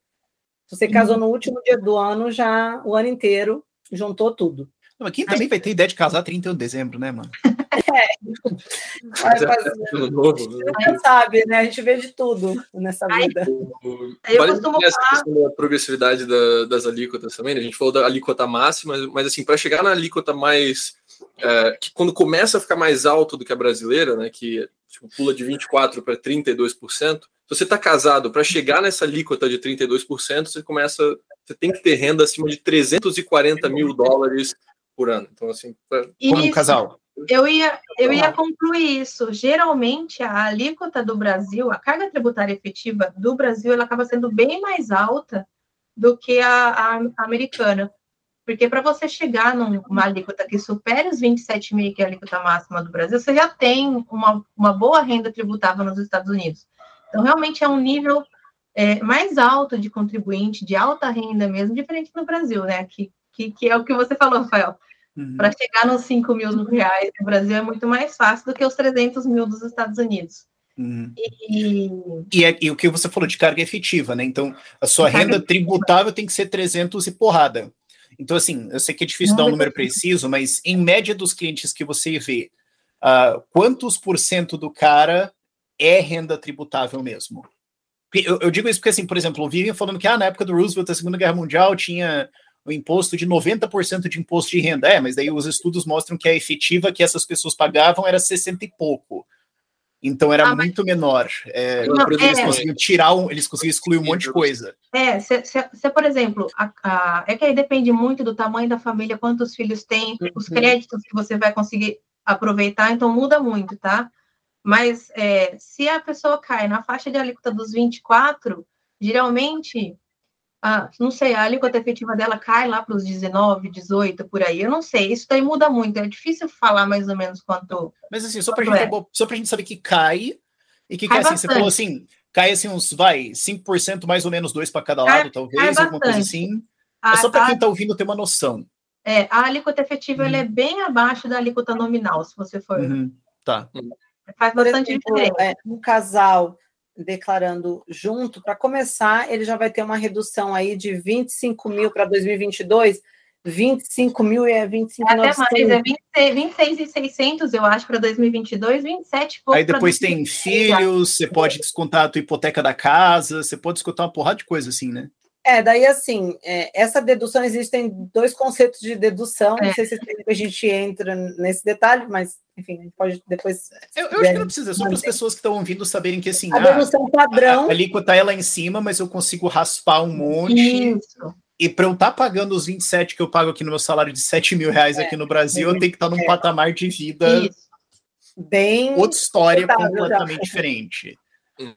Se você casou no último dia do ano, já o ano inteiro juntou tudo. Não, quem também vai ter ideia de casar 31 de dezembro, né, mano? É. Mas, a gente sabe, né? A gente vê de tudo nessa vida. Eu vale costumo falar... questão da progressividade da, das alíquotas também, né? A gente falou da alíquota máxima, mas assim, para chegar na alíquota mais é, que quando começa a ficar mais alto do que a brasileira, né, que tipo, pula de 24% para 32%, se você está casado, para chegar nessa alíquota de 32%, você começa, você tem que ter renda acima de 340 mil dólares por ano. Então, assim, pra, como um casal. Eu ia, eu ia concluir isso. Geralmente, a alíquota do Brasil, a carga tributária efetiva do Brasil, ela acaba sendo bem mais alta do que a, a americana. Porque para você chegar numa alíquota que supere os 27,5, que é a alíquota máxima do Brasil, você já tem uma, uma boa renda tributável nos Estados Unidos. Então, realmente é um nível é, mais alto de contribuinte, de alta renda mesmo, diferente no Brasil, né? Que, que, que é o que você falou, Rafael. Uhum. Para chegar nos 5 mil reais no Brasil é muito mais fácil do que os 300 mil dos Estados Unidos. Uhum. E, e, é, e, o que você falou de carga efetiva, né? Então, a sua renda tributável tem que ser 300 e porrada. Então, assim, eu sei que é difícil dar um número preciso, mas em média dos clientes que você vê, uh, quantos por cento do cara é renda tributável mesmo? Eu, eu, digo isso porque, assim, por exemplo, o Vivian falando que ah, na época do Roosevelt, da Segunda Guerra Mundial, tinha o imposto de 90% de imposto de renda. É, mas daí os estudos mostram que a efetiva que essas pessoas pagavam era 60 e pouco. Então era ah, muito menor. É, não, eles é, conseguiam tirar, um, eles conseguiam excluir um monte de coisa. É, se, se, se por exemplo, a, a, é que aí depende muito do tamanho da família, quantos filhos tem, uhum. os créditos que você vai conseguir aproveitar, então muda muito, tá? Mas é, se a pessoa cai na faixa de alíquota dos 24, geralmente ah, não sei, a alíquota efetiva dela cai lá para os 19, 18, por aí. Eu não sei, isso daí muda muito. É difícil falar mais ou menos quanto. Mas assim, só para gente, é. a gente saber que cai e que cai, cai assim, você falou assim, cai assim uns, vai, 5% mais ou menos, dois para cada lado, cai, talvez, cai alguma coisa assim. é só para quem está ouvindo ter uma noção. É, a alíquota efetiva uhum. é bem abaixo da alíquota nominal, se você for. Uhum. Tá. Faz bastante exemplo, diferença. É, um casal declarando junto, para começar, ele já vai ter uma redução aí de 25 mil para 2022, 25 mil e é 25 é Até mais, é 26, 26 e 600, eu acho, para 2022, 27 e pouco. Aí depois tem filhos, você pode descontar a tua hipoteca da casa, você pode descontar uma porrada de coisa assim, né? É, daí assim, é, essa dedução, existem dois conceitos de dedução, é. não sei se a gente entra nesse detalhe, mas enfim, a gente pode depois. Eu, eu acho que não precisa, só para as pessoas que estão ouvindo saberem que assim. A ah, dedução padrão. A, a alíquota é lá em cima, mas eu consigo raspar um monte. Isso. E para eu estar tá pagando os 27 que eu pago aqui no meu salário de 7 mil reais é, aqui no Brasil, eu tenho que estar tá num é. patamar de vida. Isso. Bem. Outra história completamente diferente.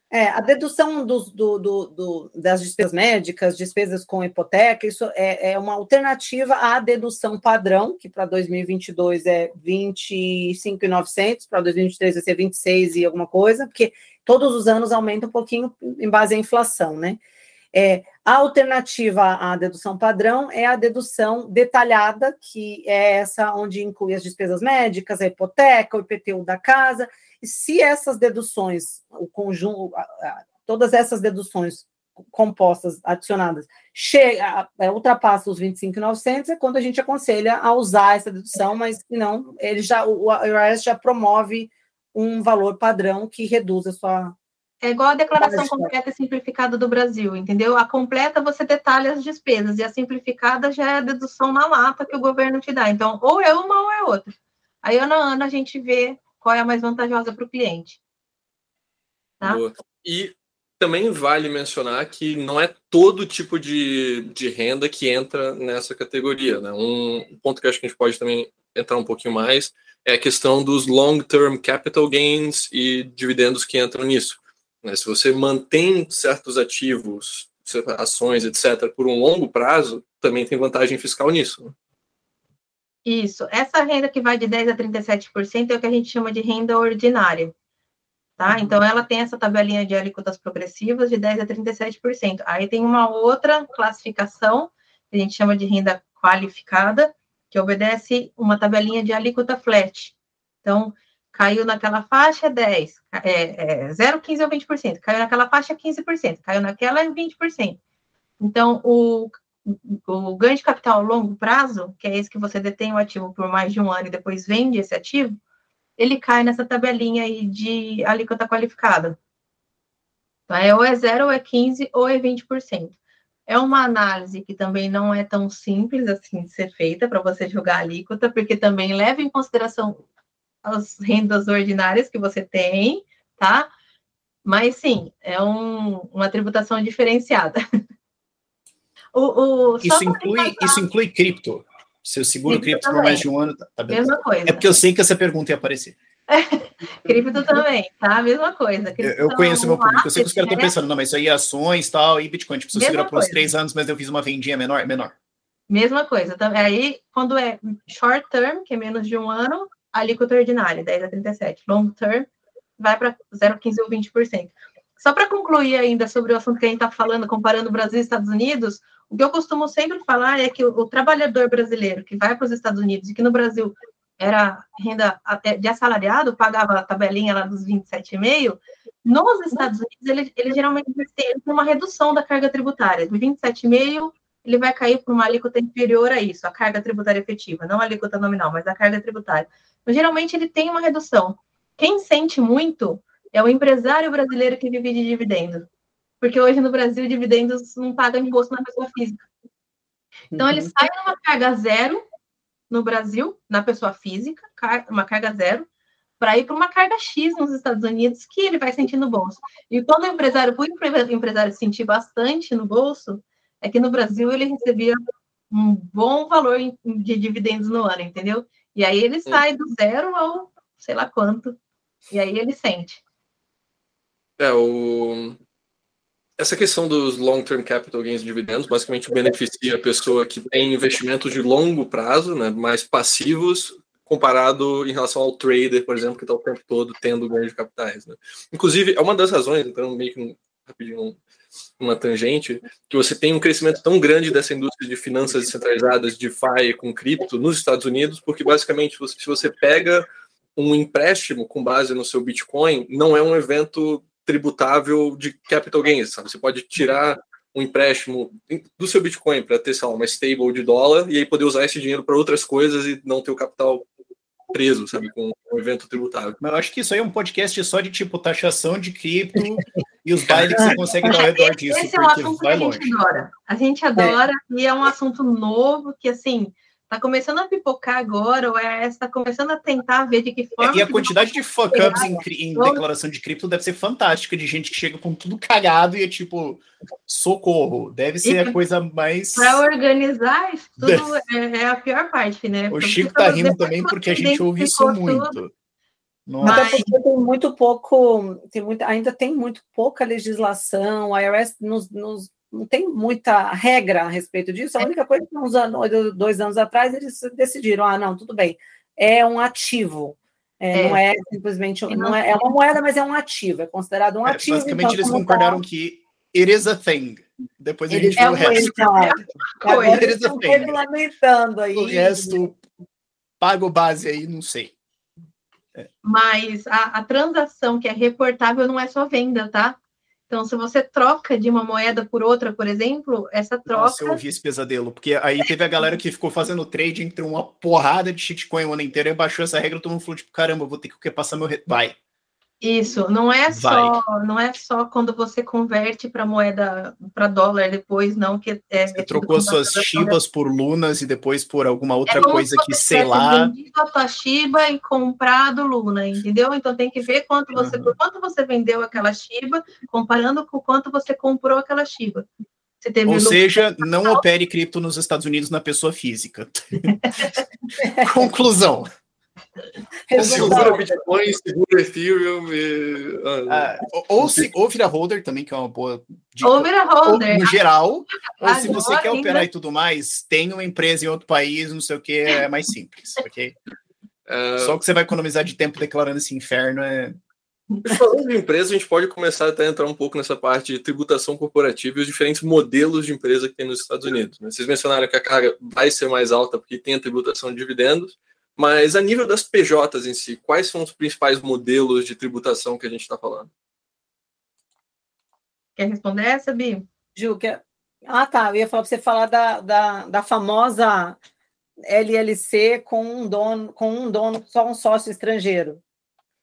É, a dedução do, do, do, das despesas médicas, despesas com hipoteca, isso é, é uma alternativa à dedução padrão, que para 2022 é 25,900, para 2023 vai ser 26 e alguma coisa, porque todos os anos aumenta um pouquinho em base à inflação, né? É, a alternativa à dedução padrão é a dedução detalhada, que é essa onde inclui as despesas médicas, a hipoteca, o IPTU da casa, se essas deduções, o conjunto, todas essas deduções compostas, adicionadas, chega, é, ultrapassa os 25.900, é quando a gente aconselha a usar essa dedução, mas não, ele já, o IRS já promove um valor padrão que reduz a sua. É igual a declaração completa e simplificada do Brasil, entendeu? A completa você detalha as despesas, e a simplificada já é a dedução na lata que o governo te dá. Então, ou é uma ou é outra. Aí, ano a ano, a gente vê qual é a mais vantajosa para o cliente. Tá? E também vale mencionar que não é todo tipo de, de renda que entra nessa categoria. Né? Um ponto que acho que a gente pode também entrar um pouquinho mais é a questão dos long-term capital gains e dividendos que entram nisso. Né? Se você mantém certos ativos, ações, etc., por um longo prazo, também tem vantagem fiscal nisso. Né? Isso. Essa renda que vai de 10% a 37% é o que a gente chama de renda ordinária. Tá? Uhum. Então, ela tem essa tabelinha de alíquotas progressivas de 10% a 37%. Aí tem uma outra classificação, que a gente chama de renda qualificada, que obedece uma tabelinha de alíquota flat. Então, caiu naquela faixa 10, é, é 0, 15 ou 20%, caiu naquela faixa 15%, caiu naquela 20%. Então, o o ganho de capital a longo prazo, que é esse que você detém o ativo por mais de um ano e depois vende esse ativo, ele cai nessa tabelinha aí de alíquota qualificada. Então, é ou é zero, ou é 15, ou é 20%. É uma análise que também não é tão simples assim de ser feita para você jogar a alíquota, porque também leva em consideração as rendas ordinárias que você tem, tá? Mas sim, é um, uma tributação diferenciada. O, o, isso, inclui, isso inclui cripto. Se eu seguro cripto, cripto por mais de um ano, tá, tá bem. Mesma coisa. É porque eu sei que essa pergunta ia aparecer. cripto também, tá? Mesma coisa. eu, eu conheço meu público, eu sei que os caras estão né? pensando, não, mas isso aí é ações tal, e Bitcoin, tipo, se eu segurar por uns três anos, mas eu fiz uma vendinha menor, menor. Mesma coisa. Aí, quando é short term, que é menos de um ano, alíquota ordinária, 10 a 37. Long term, vai para 0,15 ou 20%. Só para concluir ainda sobre o assunto que a gente está falando, comparando Brasil e Estados Unidos, O que eu costumo sempre falar é que o, o trabalhador brasileiro que vai para os Estados Unidos e que no Brasil era renda de assalariado, pagava a tabelinha lá dos 27,5, nos Estados Unidos, ele, ele geralmente tem uma redução da carga tributária. De 27,5, ele vai cair para uma alíquota inferior a isso, a carga tributária efetiva, não a alíquota nominal, mas a carga tributária. Mas, geralmente, ele tem uma redução. Quem sente muito é o empresário brasileiro que vive de dividendo. Porque hoje no Brasil, dividendos não pagam imposto na pessoa física. Então, ele uhum. sai numa carga zero no Brasil, na pessoa física, uma carga zero, para ir para uma carga X nos Estados Unidos, que ele vai sentir no bolso. E quando o empresário, o empresário sentir bastante no bolso, é que no Brasil ele recebia um bom valor de dividendos no ano, entendeu? E aí ele sai do zero ao sei lá quanto, e aí ele sente. É, o... Essa questão dos long-term capital gains dividendos basicamente beneficia a pessoa que tem investimentos de longo prazo, né, mais passivos, comparado em relação ao trader, por exemplo, que está o tempo todo tendo ganho de capitais. Né? Inclusive, é uma das razões, então, meio que rapidinho uma tangente, que você tem um crescimento tão grande dessa indústria de finanças descentralizadas, de DeFi com cripto nos Estados Unidos, porque basicamente se você pega um empréstimo com base no seu Bitcoin, não é um evento tributável de capital gains, sabe? Você pode tirar um empréstimo do seu Bitcoin para ter, sei lá, uma stable de dólar e aí poder usar esse dinheiro para outras coisas e não ter o capital preso, sabe, com um evento tributável. Mas eu acho que isso aí é um podcast só de tipo taxação de cripto e os bailes que você consegue dar ao redor disso. Esse é um assunto que a gente longe. adora. A gente adora é. e é um assunto novo que assim Tá começando a pipocar agora, o IRS está começando a tentar ver de que forma. e a quantidade de fuck-ups em, em, declaração de cripto deve ser fantástica, de gente que chega com tudo cagado e é tipo, socorro. Deve ser e, a coisa mais. Para organizar isso tudo é, é, a pior parte, né? O porque Chico tá rindo também porque a gente ouve isso muito. Mas... porque tem muito pouco, tem muito, ainda tem muito pouca legislação, a IRS nos, nos não tem muita regra a respeito disso. A é. única coisa que uns anos, dois anos atrás eles decidiram, ah, não, tudo bem, é um ativo. É, é. Não é simplesmente não é, é uma moeda, mas é um ativo, é considerado um é, ativo. Basicamente, então, eles concordaram tá... que it is a thing. Depois a gente vê o resto. Agora eles estão regulamentando aí. O resto, pago base aí, não sei. Mas a, a transação que é reportável não é só venda, tá? Então, se você troca de uma moeda por outra, por exemplo, essa troca. Nossa, eu ouvi esse pesadelo, porque aí teve a galera que ficou fazendo trade entre uma porrada de shitcoin o ano inteiro e baixou essa regra, todo mundo falou, tipo, caramba, vou ter que passar meu. Vai. Isso, não é só, não é só quando você converte para moeda para dólar depois, não que é, você trocou suas chibas por lunas e depois por alguma outra é coisa que sei lá. Vendido a sua chiba e comprado luna, entendeu? Então tem que ver quanto você, uhum. por quanto você vendeu aquela chiba, comparando com quanto você comprou aquela chiba. Ou seja, não opere cripto nos Estados Unidos na pessoa física. Conclusão. Segura Bitcoin, segura Ethereum. E... Ah, ou, se, ou vira holder também, que é uma boa dica. Ou vira holder. Ou, no geral. ou se você quer operar e tudo mais, tem uma empresa em outro país, não sei o que, é mais simples, ok? Uh... Só que você vai economizar de tempo declarando esse inferno é. Falando de empresa, a gente pode começar até a entrar um pouco nessa parte de tributação corporativa e os diferentes modelos de empresa que tem nos Estados Unidos. Né? Vocês mencionaram que a carga vai ser mais alta porque tem a tributação de dividendos, mas a nível das PJs em si, quais são os principais modelos de tributação que a gente está falando? Quer responder essa, Bi? Ju, quer... Ah, tá. Eu ia falar para você falar da, da, da famosa LLC com um dono, com um dono, só um sócio estrangeiro.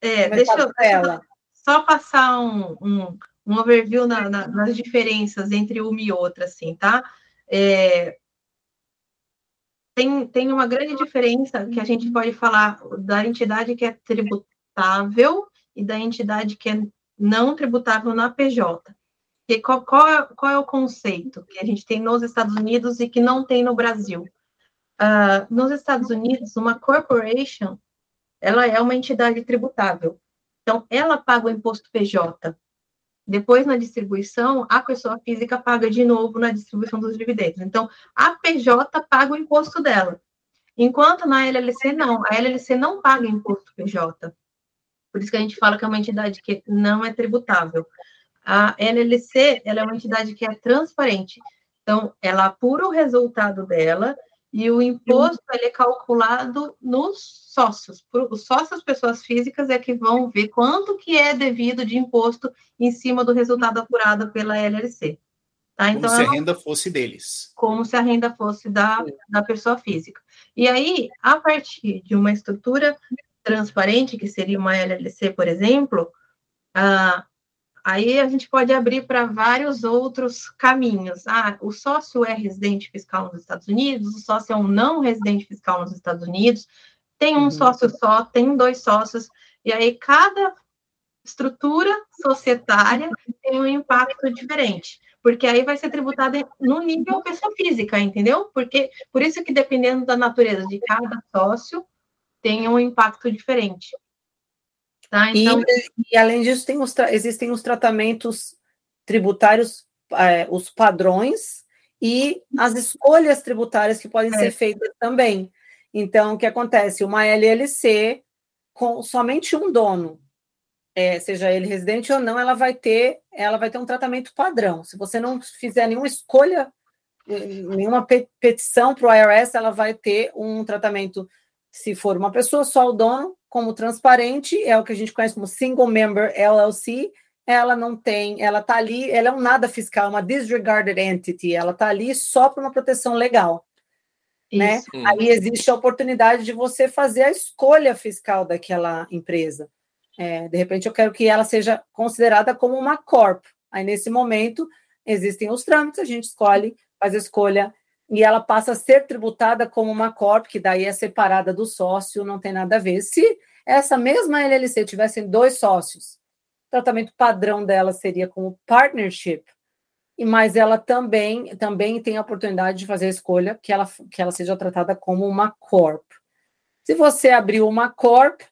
É, deixa eu, ela. só passar um, um, um overview na, na, nas diferenças entre uma e outra, assim, tá? É, tem, tem uma grande diferença que a gente pode falar da entidade que é tributável e da entidade que é não tributável na PJ. E qual, qual, é, qual é o conceito que a gente tem nos Estados Unidos e que não tem no Brasil? Uh, nos Estados Unidos, uma corporation, ela é uma entidade tributável. Então, ela paga o imposto PJ. Depois, na distribuição, a pessoa física paga de novo na distribuição dos dividendos. Então, a PJ paga o imposto dela. Enquanto na LLC, não. A LLC não paga imposto PJ. Por isso que a gente fala que é uma entidade que não é tributável. A LLC ela é uma entidade que é transparente. Então, ela apura o resultado dela e o imposto ele é calculado nos sócios. Os sócios, pessoas físicas, é que vão ver quanto que é devido de imposto em cima do resultado apurado pela LLC. Tá? Então, como se a renda fosse deles. Como se a renda fosse da, da pessoa física. E aí, a partir de uma estrutura transparente, que seria uma LLC, por exemplo, ah, Aí a gente pode abrir para vários outros caminhos. Ah, o sócio é residente fiscal nos Estados Unidos, o sócio é um não residente fiscal nos Estados Unidos, tem um uhum. sócio só, tem dois sócios, e aí cada estrutura societária tem um impacto diferente, porque aí vai ser tributada no nível pessoa física, entendeu? Porque por isso que dependendo da natureza de cada sócio tem um impacto diferente. Tá? Então... E, e, além disso, tem os existem os tratamentos tributários, é, os padrões e as escolhas tributárias que podem é. ser feitas também. Então, o que acontece? Uma LLC com somente um dono, é, seja ele residente ou não, ela vai ter, ela vai ter um tratamento padrão. Se você não fizer nenhuma escolha, nenhuma petição para o IRS, ela vai ter um tratamento. Se for uma pessoa só o dono, como transparente, é o que a gente conhece como single member LLC. Ela não tem, ela está ali, ela é um nada fiscal, uma disregarded entity, ela está ali só para uma proteção legal. Né? Aí existe a oportunidade de você fazer a escolha fiscal daquela empresa. É, de repente, eu quero que ela seja considerada como uma corp. Aí, nesse momento, existem os trâmites, a gente escolhe, faz a escolha e ela passa a ser tributada como uma corp, que daí é separada do sócio, não tem nada a ver. Se essa mesma LLC tivesse dois sócios, o tratamento padrão dela seria como partnership, mas ela também também tem a oportunidade de fazer a escolha que ela que ela seja tratada como uma corp. Se você abrir uma corp,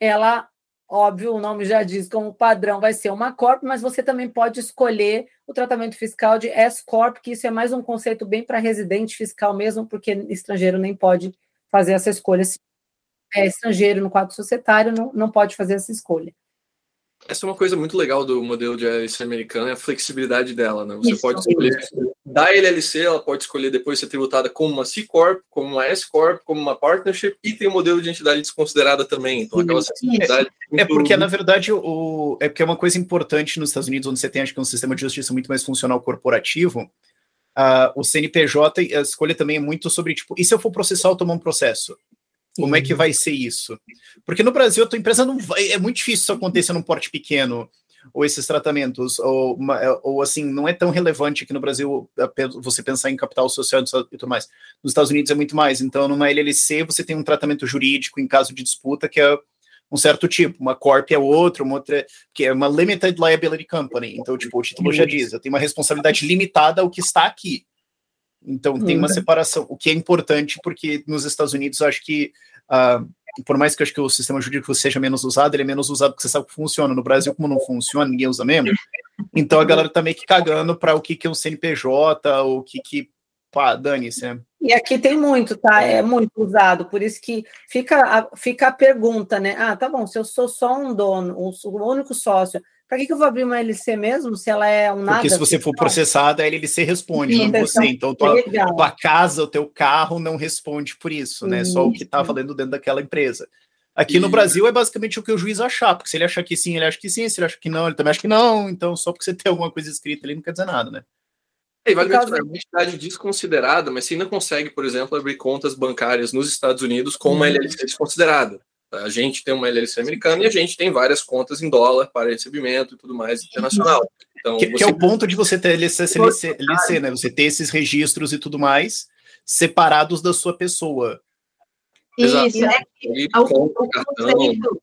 ela Óbvio, o nome já diz como padrão vai ser uma corp, mas você também pode escolher o tratamento fiscal de S corp, que isso é mais um conceito bem para residente fiscal mesmo, porque estrangeiro nem pode fazer essa escolha. Se é estrangeiro no quadro societário, não, não pode fazer essa escolha. Essa é uma coisa muito legal do modelo de LLC americano, é a flexibilidade dela, né? Você Isso, pode escolher da LLC, ela pode escolher depois ser tributada como uma C Corp, como uma S Corp, como uma partnership, e tem o modelo de entidade desconsiderada também. Então, aquela flexibilidade. É, é porque, na verdade, o, é porque é uma coisa importante nos Estados Unidos, onde você tem, acho que, um sistema de justiça muito mais funcional corporativo. Uh, o CNPJ, a escolha também é muito sobre, tipo, e se eu for processar ou tomar um processo? Como é que vai ser isso? Porque no Brasil a tua empresa não vai, é muito difícil isso acontecer num porte pequeno ou esses tratamentos ou, ou assim não é tão relevante aqui no Brasil você pensar em capital social e tudo mais. Nos Estados Unidos é muito mais. Então numa LLC você tem um tratamento jurídico em caso de disputa que é um certo tipo, uma corp é outro, uma outra, que é uma limited liability company. Então, tipo, o título já diz, eu tenho uma responsabilidade limitada ao que está aqui. Então tem uma uhum. separação, o que é importante, porque nos Estados Unidos eu acho que, uh, por mais que eu acho que o sistema jurídico seja menos usado, ele é menos usado porque você sabe que funciona. No Brasil, como não funciona, ninguém usa mesmo. Então a galera tá meio que cagando para o que, que é um CNPJ, ou o que que. Pá, dane-se, né? E aqui tem muito, tá? É muito usado, por isso que fica a, fica a pergunta, né? Ah, tá bom, se eu sou só um dono, um, o único sócio, para que, que eu vou abrir uma LC mesmo se ela é um nada? Porque se você for processada, a LC responde, Sim, não você. Então, tua, tua, casa, o teu carro não responde por isso, né? Isso. Só o que está valendo dentro daquela empresa. Aqui no Brasil é basicamente o que o juiz achar, porque se ele achar que sim, ele acha que sim, se ele acha que não, ele também acha que não. Então, só porque você tem alguma coisa escrita ali não quer dizer nada, né? É, vale causa... uma entidade desconsiderada, mas você ainda consegue, por exemplo, abrir contas bancárias nos Estados Unidos com uma LLC desconsiderada. A gente tem uma LLC americana e a gente tem várias contas em dólar para recebimento e tudo mais internacional. Então, que, você... que é o ponto de você ter LLC, LLC, LLC, né? Você ter esses registros e tudo mais separados da sua pessoa. Isso, é que o, o conceito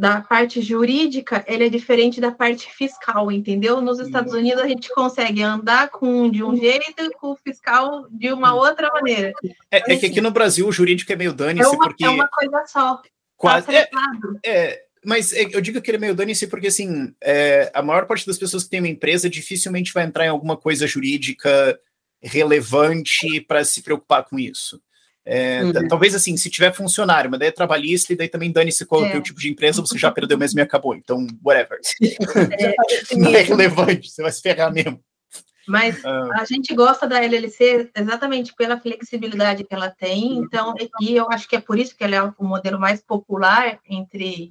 da parte jurídica, ele é diferente da parte fiscal, entendeu? Nos Estados Unidos a gente consegue andar com de um jeito e com o fiscal de uma outra maneira. É, é que aqui no Brasil o jurídico é meio dane-se, é porque... É uma coisa só. Tá Quase, tá é, é, mas é, eu digo que ele é meio dane-se porque, assim, é, a maior parte das pessoas que tem uma empresa dificilmente vai entrar em alguma coisa jurídica relevante para se preocupar com isso. É, uhum. Talvez assim, se tiver funcionário, uma ideia trabalhista, e daí também dane-se qual é. o tipo de empresa, você já perdeu mesmo e acabou. Então, whatever. É, não é relevante, você vai se ferrar mesmo. Mas uh, a gente gosta da LLC exatamente pela flexibilidade que ela tem, então, e eu acho que é por isso que ela é o modelo mais popular entre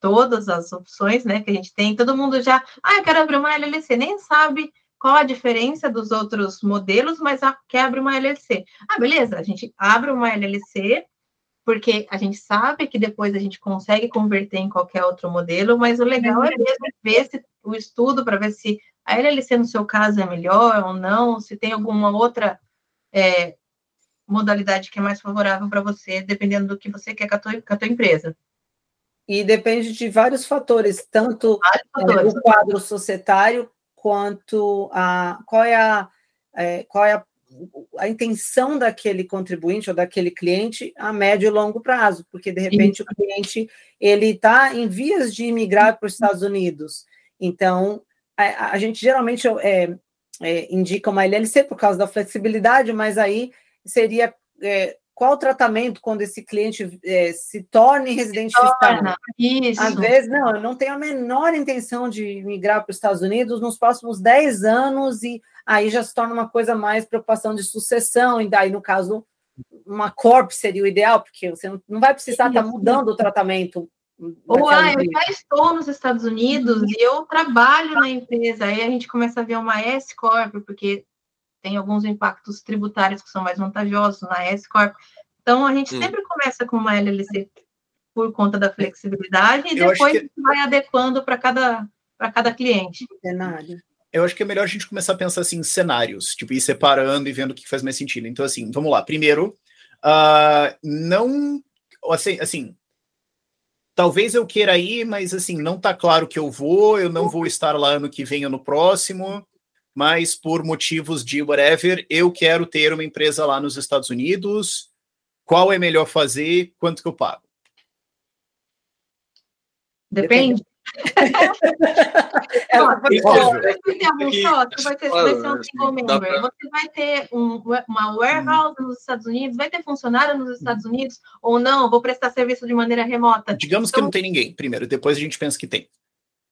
todas as opções, né, que a gente tem. Todo mundo já, ah, eu quero abrir uma LLC, nem sabe qual a diferença dos outros modelos, mas ah, quer abrir uma LLC. Ah, beleza, a gente abre uma LLC, porque a gente sabe que depois a gente consegue converter em qualquer outro modelo, mas o legal é mesmo ver se, o estudo para ver se a LLC, no seu caso, é melhor ou não, se tem alguma outra é, modalidade que é mais favorável para você, dependendo do que você quer com a tua, com a tua empresa. E depende de vários fatores, tanto vários fatores. É, o quadro societário, quanto a qual é a, é, qual é a, a, intenção daquele contribuinte ou daquele cliente a médio e longo prazo, porque de repente Sim. o cliente ele está em vias de migrar para os Estados Unidos. Então a, a gente geralmente é, é, indica uma LLC por causa da flexibilidade, mas aí seria é, qual o tratamento quando esse cliente é, se torne residente se fiscal? Isso. Às vezes, não, eu não tenho a menor intenção de migrar para os Estados Unidos nos próximos 10 anos, e aí já se torna uma coisa mais preocupação de sucessão, e daí, no caso, uma corp seria o ideal, porque você não vai precisar estar tá mudando o tratamento. Ou, ah, eu já estou nos Estados Unidos e eu trabalho na empresa, aí a gente começa a ver uma S-Corp, porque tem alguns impactos tributários que são mais vantajosos na S-Corp. Então, a gente hum. sempre começa com uma LLC por conta da flexibilidade e Eu depois que... vai adequando para cada, cada cliente. Cenário. Eu acho que é melhor a gente começar a pensar assim, em cenários, tipo, ir separando e vendo o que faz mais sentido. Então, assim, vamos lá. Primeiro, uh, não. Assim, assim, talvez eu queira ir, mas assim, não está claro que eu vou, eu não vou estar lá ano que vem ou no próximo mas por motivos de whatever, eu quero ter uma empresa lá nos Estados Unidos. Qual é melhor fazer? Quanto que eu pago? Depende. é, vai ter, vai ser um single member. Você vai ter um, uma warehouse hum. nos Estados Unidos, vai ter funcionário nos Estados hum. Unidos, ou não, vou prestar serviço de maneira remota. Digamos então, que não tem ninguém, primeiro, depois a gente pensa que tem.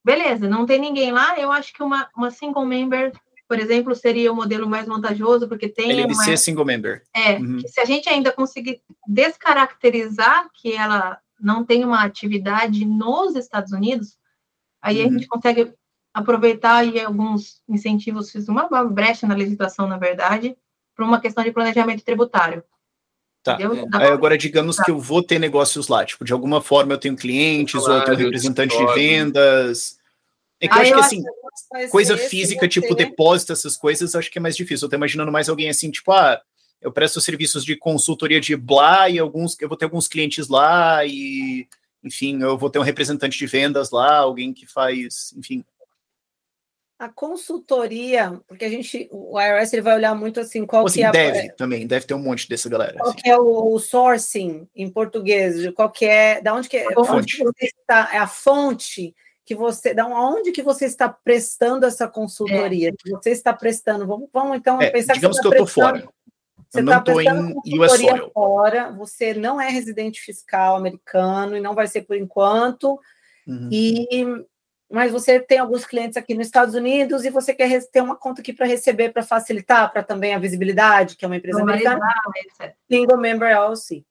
Beleza, não tem ninguém lá, eu acho que uma, uma single member por exemplo, seria o modelo mais vantajoso, porque tem. LLC uma... single member. É, uhum. se a gente ainda conseguir descaracterizar que ela não tem uma atividade nos Estados Unidos, aí uhum. a gente consegue aproveitar aí alguns incentivos, fiz uma brecha na legislação, na verdade, para uma questão de planejamento tributário. Tá. Aí, agora, digamos tá. que eu vou ter negócios lá, tipo, de alguma forma eu tenho clientes, claro, ou eu tenho representante de vendas. É que eu acho que assim, coisa física, tipo depósito, essas coisas, acho que é mais difícil. Eu tô imaginando mais alguém assim, tipo, ah, eu presto serviços de consultoria de blá e alguns, eu vou ter alguns clientes lá e, enfim, eu vou ter um representante de vendas lá, alguém que faz, enfim. A consultoria, porque a gente, o IRS ele vai olhar muito assim, qual assim, que é deve a, também, deve ter um monte dessa galera. Qual assim. que é o, o, sourcing em português, qual que é, da onde que é, onde que você está, é a fonte que você, da onde que você está prestando essa consultoria? É. Que você está prestando? Vamos, vamos então é, pensar digamos que, que eu estou fora. Você está prestando em US fora, você não é residente fiscal americano e não vai ser por enquanto. Uhum. E mas você tem alguns clientes aqui nos Estados Unidos e você quer ter uma conta aqui para receber, para facilitar, para também a visibilidade, que é uma empresa americana. Single Member LLC.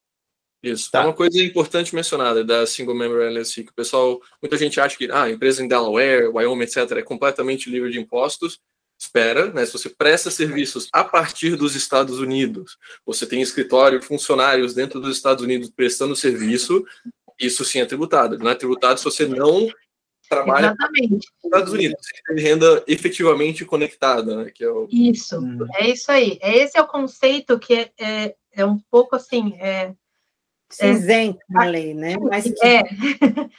Isso. Tá. É uma coisa importante mencionada da Single Member LLC, que o pessoal, muita gente acha que ah, a empresa em Delaware, Wyoming, etc., é completamente livre de impostos. Espera, né? Se você presta serviços a partir dos Estados Unidos, você tem escritório, funcionários dentro dos Estados Unidos prestando serviço, isso sim é tributado. Não é tributado se você não trabalha Exatamente. nos Estados Unidos, tem renda efetivamente conectada, né? Que é o... Isso, hum. é isso aí. Esse é o conceito que é, é, é um pouco assim. É cinzento é, na lei, né? Mas é.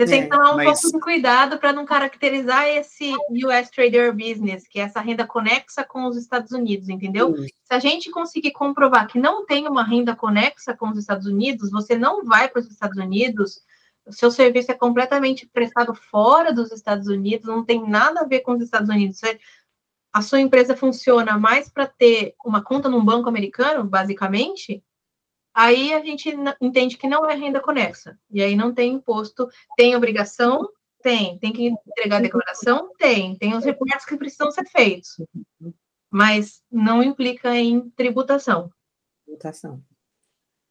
Você tem que é, tomar um mas... pouco de cuidado para não caracterizar esse US Trader Business, que é essa renda conexa com os Estados Unidos, entendeu? Sim. Se a gente conseguir comprovar que não tem uma renda conexa com os Estados Unidos, você não vai para os Estados Unidos, o seu serviço é completamente prestado fora dos Estados Unidos, não tem nada a ver com os Estados Unidos. a sua empresa funciona mais para ter uma conta num banco americano, basicamente, aí a gente entende que não é renda conexa. E aí não tem imposto, tem obrigação Tem. Tem que entregar a declaração? Tem. Tem os reportes que precisam ser feitos. Mas não implica em tributação. Tributação.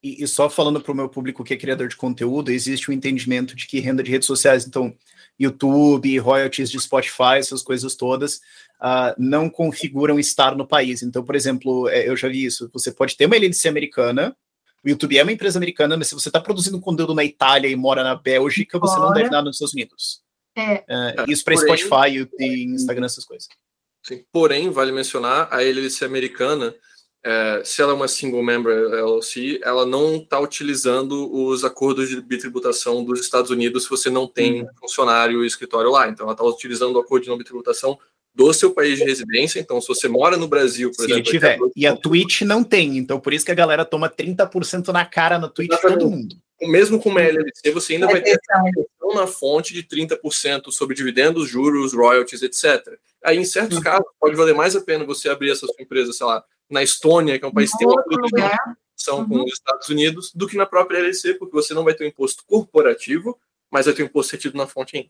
E, e só falando para o meu público que é criador de conteúdo, existe um entendimento de que renda de redes sociais, então YouTube, royalties de Spotify, essas coisas todas, uh, não configuram estar no país. Então, por exemplo, é, eu já vi isso, você pode ter uma LLC americana, o YouTube é uma empresa americana, mas se você está produzindo conteúdo na Itália e mora na Bélgica, você não deve nada nos Estados Unidos. É. Uh, isso para Spotify e Instagram, essas coisas. Sim. Porém, vale mencionar, a LLC americana, é, se ela é uma single member LLC, ela não está utilizando os acordos de bitributação dos Estados Unidos se você não tem uhum. funcionário e escritório lá. Então, ela está utilizando o acordo de não bitributação do seu país de residência. Então, se você mora no Brasil, por se exemplo. tiver. E a Twitch não tem. Então, por isso que a galera toma 30% na cara na Twitch Exatamente. todo mundo. Mesmo com uma LLC, você ainda vai ter questão na fonte de 30% sobre dividendos, juros, royalties, etc. Aí, em certos uhum. casos, pode valer mais a pena você abrir essa sua empresa, sei lá, na Estônia, que é um país que tem uma são uhum. com os Estados Unidos, do que na própria LLC, porque você não vai ter um imposto corporativo, mas vai ter um imposto retido na fonte ainda.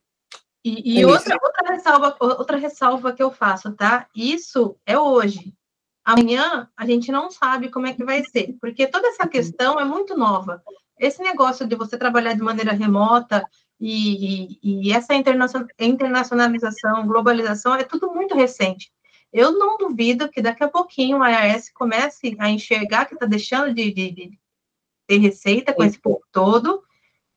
E, e é outra, outra, ressalva, outra ressalva que eu faço, tá? Isso é hoje. Amanhã a gente não sabe como é que vai ser, porque toda essa uhum. questão é muito nova. Esse negócio de você trabalhar de maneira remota e, e, e essa internacionalização, globalização, é tudo muito recente. Eu não duvido que daqui a pouquinho a IRS comece a enxergar que está deixando de, de, de, ter receita com esse povo todo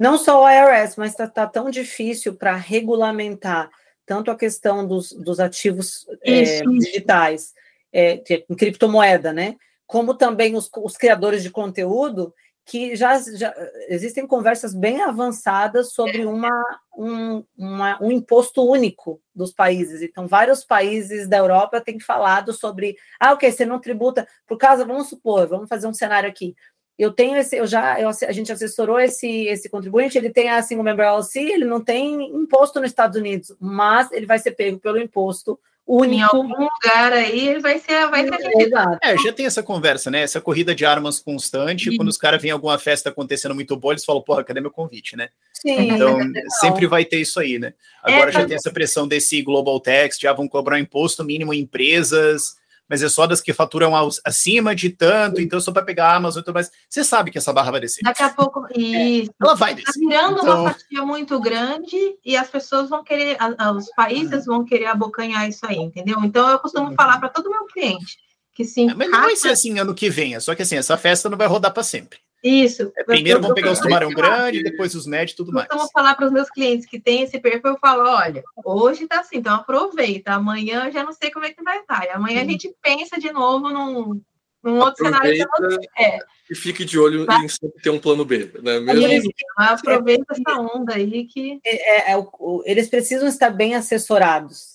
não só o IRS, mas está tá tão difícil para regulamentar tanto a questão dos, dos ativos é, digitais, é, em criptomoeda, né? Como também os, os criadores de conteúdo, que já, já, existem conversas bem avançadas sobre uma, um, uma, um imposto único dos países. Então, vários países da Europa têm falado sobre, ah, ok, você não tributa, por causa, vamos supor, vamos fazer um cenário aqui, eu tenho esse, eu já, eu, a gente assessorou esse, esse contribuinte, ele tem a single member LLC, ele não tem imposto nos Estados Unidos, mas ele vai ser pego pelo imposto único. Em algum lugar aí ele vai ser, vai ser É, já tem essa conversa, né? Essa corrida de armas constante, Sim. quando os caras vêm alguma festa acontecendo muito boa, eles falam, porra, cadê meu convite, né? Sim. Então, sempre vai ter isso aí, né? Agora é, já tem essa pressão desse global tax, já vão cobrar um imposto mínimo em empresas, mas é só das que faturam acima de tanto, então só para pegar a Amazon e tudo mais. Você sabe que essa barra vai descer. Daqui a pouco, isso. É, ela vai descer. Está virando então... uma fatia muito grande e as pessoas vão querer, os países vão querer abocanhar isso aí, entendeu? Então eu costumo uhum. falar para todo meu cliente que sim. É, mas não vai ser assim ano que vem, é só que assim, essa festa não vai rodar para sempre. Isso. É, primeiro vão pegar os tubarão grande, depois os médios e tudo mais. Então, vou falar para os meus clientes que têm esse perfil, eu falo, olha, hoje tá assim, então aproveita, amanhã eu já não sei como é que vai estar. E amanhã a uhum. gente pensa de novo num, num outro aproveita cenário. É. E fique de olho em sempre ter um plano B, né? Mesmo... Aproveita essa onda aí que... É, é, é eles precisam estar bem assessorados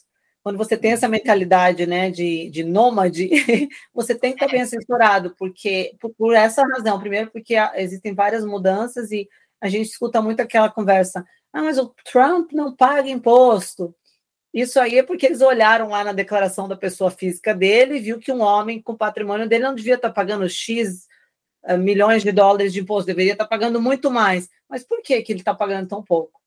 quando você tem essa mentalidade né, de, de nômade, você tem que estar bem assessorado, porque por, por essa razão, primeiro porque existem várias mudanças e a gente escuta muito aquela conversa, ah, mas o Trump não paga imposto. Isso aí é porque eles olharam lá na declaração da pessoa física dele e viu que um homem com patrimônio dele não devia estar pagando X uh, milhões de dólares de imposto, deveria estar pagando muito mais. Mas por que, que ele está pagando tão pouco?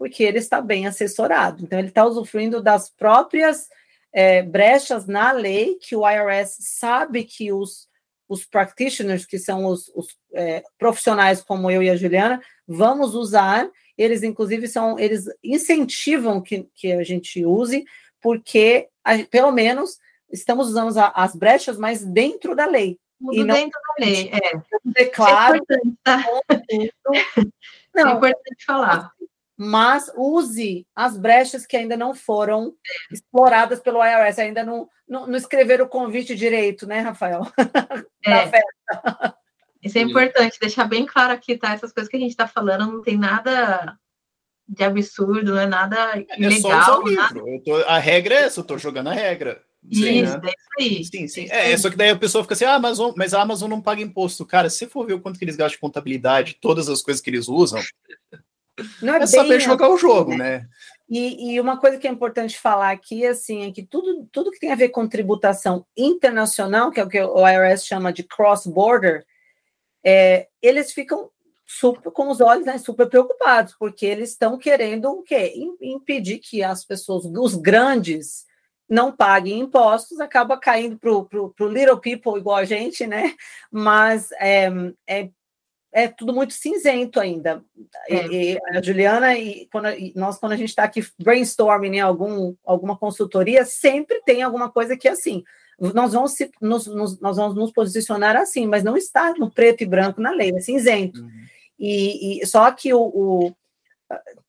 Porque ele está bem assessorado. Então, ele está usufruindo das próprias é, brechas na lei que o IRS sabe que os, os practitioners, que são os, os é, profissionais como eu e a Juliana, vamos usar. Eles, inclusive, são, eles incentivam que, que a gente use, porque, pelo menos, estamos usando as brechas, mas dentro da lei. Tudo e não, dentro da lei, é. Declaro. É importante, tá? Não, é importante falar mas use as brechas que ainda não foram exploradas pelo IRS, ainda não, não, não escreveram o convite direito, né, Rafael? É. Isso é importante, deixar bem claro aqui, tá? Essas coisas que a gente está falando não tem nada de absurdo, não é nada é, é ilegal. Nada... Tô, a regra é essa, eu estou jogando a regra. Sim, isso, né? é isso aí. Sim, sim. É, é, só que daí a pessoa fica assim, ah, mas, mas a Amazon não paga imposto. Cara, se você for ver o quanto que eles gastam de contabilidade, todas as coisas que eles usam, não é, é saber jogar assim, o jogo, né? E, e, uma coisa que é importante falar aqui, assim, é que tudo, tudo que tem a ver com tributação internacional, que é o que o IRS chama de cross-border, é, eles ficam super com os olhos né, super preocupados, porque eles estão querendo o quê? Impedir que as pessoas, os grandes, não paguem impostos, acaba caindo para o little people igual a gente, né? Mas é, é, é tudo muito cinzento ainda. É. E, e a Juliana, e quando, e nós, quando a gente está aqui brainstorming em algum, alguma consultoria, sempre tem alguma coisa que é assim. Nós vamos, se, nos, nos, nós vamos nos posicionar assim, mas não está no preto e branco na lei, é cinzento. Uhum. E, e, só que o, o,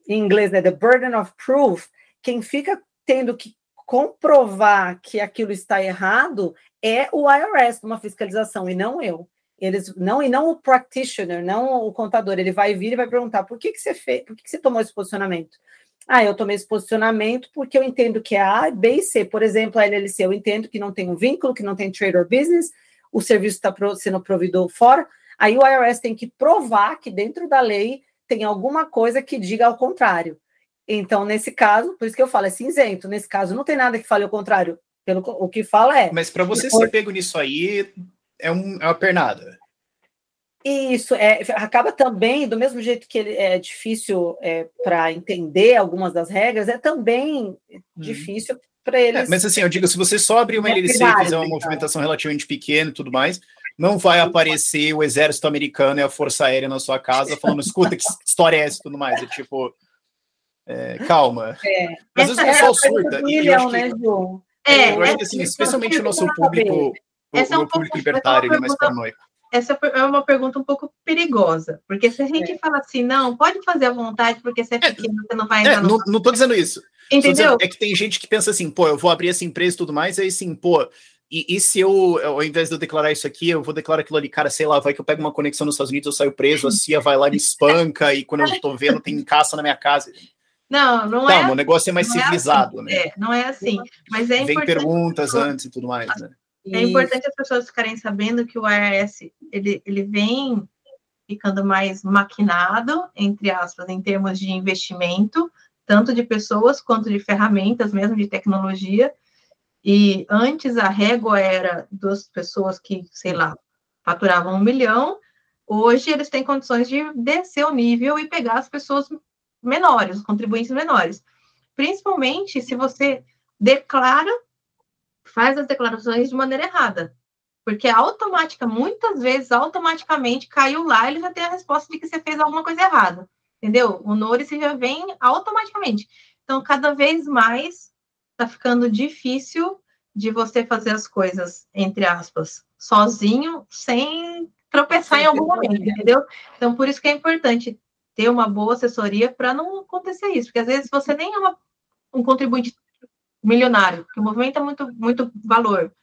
em inglês, né, the burden of proof, quem fica tendo que comprovar que aquilo está errado é o IRS numa fiscalização e não eu. Eles não e não o practitioner, não o contador. Ele vai vir e vai perguntar por que, que você fez, por que, que você tomou esse posicionamento? Ah, eu tomei esse posicionamento porque eu entendo que é A, B e C. Por exemplo, a LLC, eu entendo que não tem um vínculo, que não tem trade or business, o serviço está sendo provido fora. Aí o IRS tem que provar que dentro da lei tem alguma coisa que diga ao contrário. Então, nesse caso, por isso que eu falo, é cinzento. Nesse caso, não tem nada que fale ao contrário. Pelo, o que fala é. Mas para você ser pego nisso aí, é, um, é uma pernada. Isso, é, acaba também, do mesmo jeito que ele é difícil é, para entender algumas das regras, é também hum. difícil para é, eles. É, mas assim, eu digo, se você só abrir uma LLC e fizer uma movimentação relativamente pequena e tudo mais, não vai aparecer o exército americano e a força aérea na sua casa falando, escuta, que história é essa e tudo mais. É tipo, é, calma. É. Às vezes o pessoal surta. E eu acho que, né, Ju? É, eu acho que assim, especialmente o nosso público, o, é um público libertário, ele é mais paranoico essa é uma pergunta um pouco perigosa, porque se a gente é. fala assim, não, pode fazer à vontade, porque você é, é pequeno, você não vai entrar é, no... Não, estou dizendo isso. Entendeu? Dizendo, é que tem gente que pensa assim, pô, eu vou abrir essa empresa e tudo mais, aí sim, pô, e, e, se eu, ao invés de eu declarar isso aqui, eu vou declarar aquilo ali, cara, sei lá, vai que eu pego uma conexão nos Estados Unidos, eu saio preso, a CIA vai lá e me espanca, e quando eu tô vendo, tem caça na minha casa. Não, não Calma, é. o negócio é mais é civilizado, assim, né? É, não é assim. Mas é Vem perguntas antes e tudo mais, né? É importante as pessoas ficarem sabendo que o IRS ele, ele vem ficando mais maquinado, entre aspas, em termos de investimento, tanto de pessoas quanto de ferramentas, mesmo de tecnologia. E antes a régua era das pessoas que, sei lá, faturavam um milhão, hoje eles têm condições de descer o nível e pegar as pessoas menores, os contribuintes menores. Principalmente se você declara faz as declarações de maneira errada. Porque automática, muitas vezes, automaticamente caiu lá, ele já tem a resposta de que você fez alguma coisa errada. Entendeu? O Norice já vem automaticamente. Então, cada vez mais está ficando difícil de você fazer as coisas, entre aspas, sozinho, sem tropeçar em algum momento, entendeu? Então, por isso que é importante ter uma boa assessoria para não acontecer isso, porque às vezes você nem é uma, um contribuinte milionário, que movimenta muito, muito valor.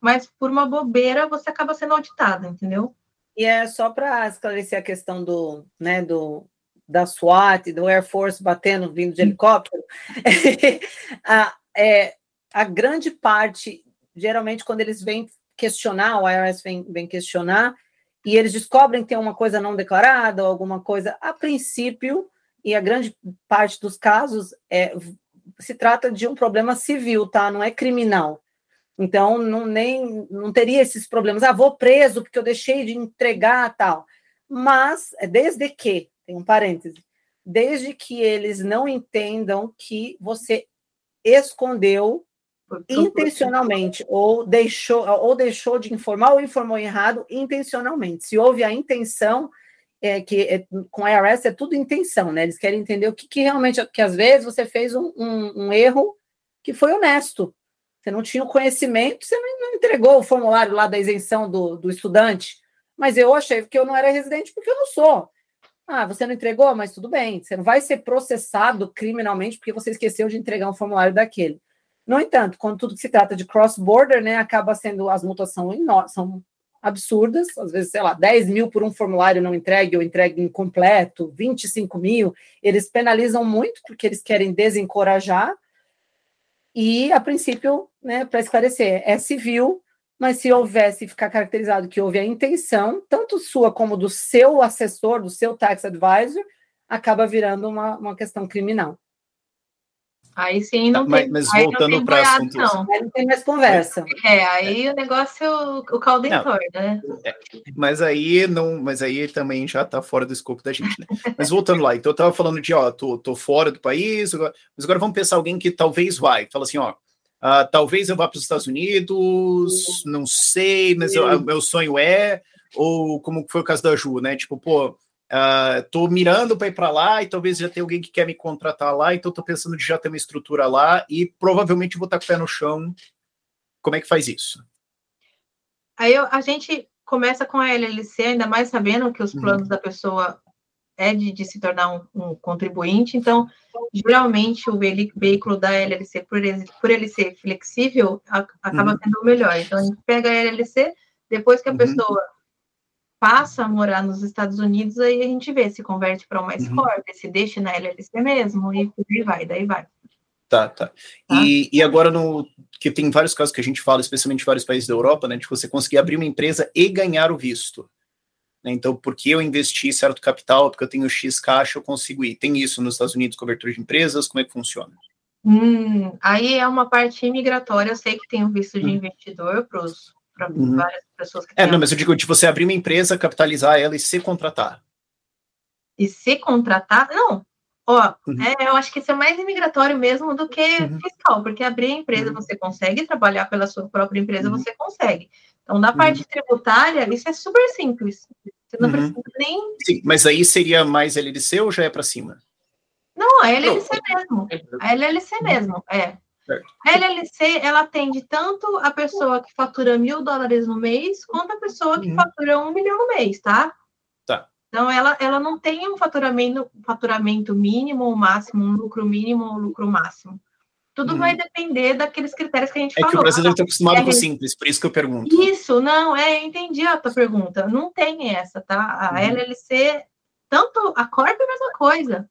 Mas por uma bobeira você acaba sendo auditado, entendeu? E é só para esclarecer a questão do, né, do, da SWAT, do Air Force batendo, vindo de helicóptero, a, é, a grande parte, geralmente, quando eles vêm questionar, o IRS vem, vem questionar, e eles descobrem que tem uma coisa não declarada, ou alguma coisa, a princípio, e a grande parte dos casos é, se trata de um problema civil, tá? Não é criminal. Então, não, nem, não teria esses problemas. Ah, vou preso porque eu deixei de entregar tal. Mas, é desde que, tem um parêntese, desde que eles não entendam que você escondeu intencionalmente ou deixou ou deixou de informar ou informou errado intencionalmente. Se houve a intenção, é, que é, com IRS é tudo intenção, né? Eles querem entender o que, que realmente, que às vezes você fez um, um, um, erro que foi honesto. Você não tinha o conhecimento, você não, não entregou o formulário lá da isenção do, do estudante, mas eu achei que eu não era residente porque eu não sou. Ah, você não entregou, mas tudo bem. Você não vai ser processado criminalmente porque você esqueceu de entregar um formulário daquele. No entanto, quando tudo se trata de cross-border, né, acaba sendo as multas são, são absurdas, às vezes, sei lá, 10 mil por um formulário não entregue ou entregue incompleto, 25 mil, eles penalizam muito porque eles querem desencorajar. E, a princípio, né, para esclarecer, é civil, mas se houvesse ficar caracterizado que houve a intenção, tanto sua como do seu assessor, do seu tax advisor, acaba virando uma, uma questão criminal. Aí sim não Tá, mas- tem. mas aí voltando não tem boiada, assuntos- não. Aí não tem mais conversa. É, aí o negócio, o caldo Não. entorna, né? Mas aí não, mas aí também já tá fora do escopo da gente, né? Mas voltando lá, então eu tava falando de, ó, tô, tô fora do país, agora- mas agora vamos pensar alguém que talvez vai. Fala assim, ó, ah, talvez eu vá para os Estados Unidos, não sei, mas eu- meu sonho é, ou como foi o caso da Ju, né? Tipo, pô, ah, tô mirando para ir para lá e talvez já tenha alguém que quer me contratar lá, então tô pensando de já ter uma estrutura lá e provavelmente vou estar com o pé no chão. Como é que faz isso? Aí eu- a gente começa com a LLC, ainda mais sabendo que os Uhum. planos da pessoa é de, de se tornar um, um contribuinte. Então, geralmente, o veí- veículo da LLC, por ele, por ele ser flexível, a- acaba Uhum. sendo o melhor. Então, a gente pega a LLC, depois que a Uhum. pessoa passa a morar nos Estados Unidos, aí a gente vê se converte para uma Uhum. S-Corp, se deixa na LLC mesmo, e por aí vai, daí vai. Tá, tá. E, e agora no que tem vários casos que a gente fala, especialmente em vários países da Europa, né, de você conseguir abrir uma empresa e ganhar o visto. Né, Então, porque eu investi certo capital, porque eu tenho X caixa, eu consigo ir. Tem isso nos Estados Unidos, cobertura de empresas, como é que funciona? Hum, aí é uma parte imigratória, eu sei que tem o visto de Uhum. investidor para Uhum. várias pessoas que É, não, mas eu digo de você abrir uma empresa, capitalizar ela e se contratar. e se contratar, não. Ó, Uhum. é, eu acho que isso é mais imigratório mesmo do que Uhum. fiscal, porque abrir a empresa Uhum. você consegue, trabalhar pela sua própria empresa Uhum. você consegue. Então, da parte tributária, isso é super simples. Você não Uhum. precisa nem. Sim, mas aí seria mais LLC ou já é para cima? Não, a LLC mesmo. É, A LLC mesmo, é. LLC, ela atende tanto a pessoa que fatura mil dólares no mês, quanto a pessoa que Uhum. fatura um milhão no mês, tá? Tá. Então, ela, ela não tem um faturamento, faturamento mínimo ou máximo, um lucro mínimo ou lucro máximo. Tudo Uhum. vai depender daqueles critérios que a gente É que o falou. brasileiro está acostumado com o é- simples, por isso que eu pergunto. Isso, não, é, eu entendi a tua pergunta. Não tem essa, tá? A Uhum. LLC, tanto a Corp é a mesma coisa.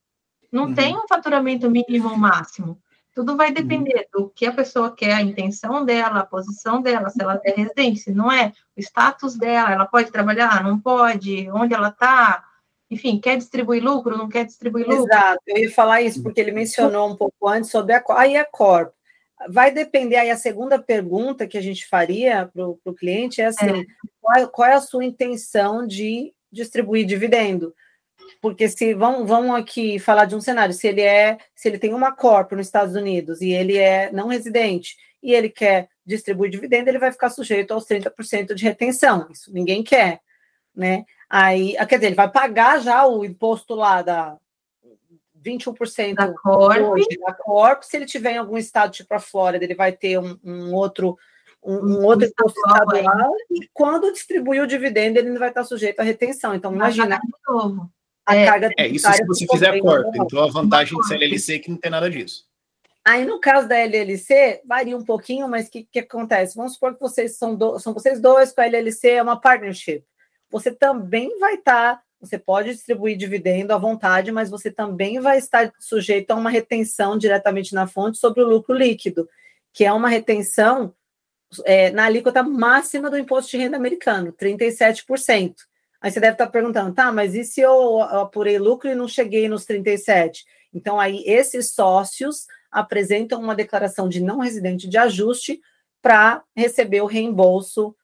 Não Uhum. tem um faturamento mínimo ou máximo. Tudo vai depender do que a pessoa quer, a intenção dela, a posição dela, se ela é residente, se não é, o status dela, ela pode trabalhar, não pode, onde ela está, enfim, quer distribuir lucro, não quer distribuir lucro. Exato, eu ia falar isso, porque ele mencionou um pouco antes sobre a, aí a Corp. Vai depender, aí a segunda pergunta que a gente faria para o cliente é assim, Qual, qual é a sua intenção de distribuir dividendo? Porque se vamos, vamos aqui falar de um cenário, se ele é, se ele tem uma corp nos Estados Unidos e ele é não residente e ele quer distribuir dividendo, ele vai ficar sujeito aos 30% de retenção. Isso ninguém quer, né? Aí, ah, quer dizer, ele vai pagar já o imposto lá da 21% Da Corp, hoje da Corp, se ele tiver em algum estado, tipo a Flórida, ele vai ter um, um outro um, um outro imposto estadual, é. e quando distribuir o dividendo, ele não vai estar sujeito à retenção. Então, imagina. A É, carga É isso se você fizer também corp. não- Então a vantagem de ser LLC é que não tem nada disso. Aí, no caso da LLC, varia um pouquinho, mas o que, que acontece? Vamos supor que vocês são, do- são vocês dois, com a LLC é uma partnership. Você também vai estar, você pode distribuir dividendo à vontade, mas você também vai estar sujeito a uma retenção diretamente na fonte sobre o lucro líquido, que é uma retenção é, na alíquota máxima do imposto de renda americano, 37%. Aí você deve estar perguntando, tá, mas e se eu apurei lucro e não cheguei nos 37%? Então, aí, esses sócios apresentam uma declaração de não residente de ajuste para receber o reembolso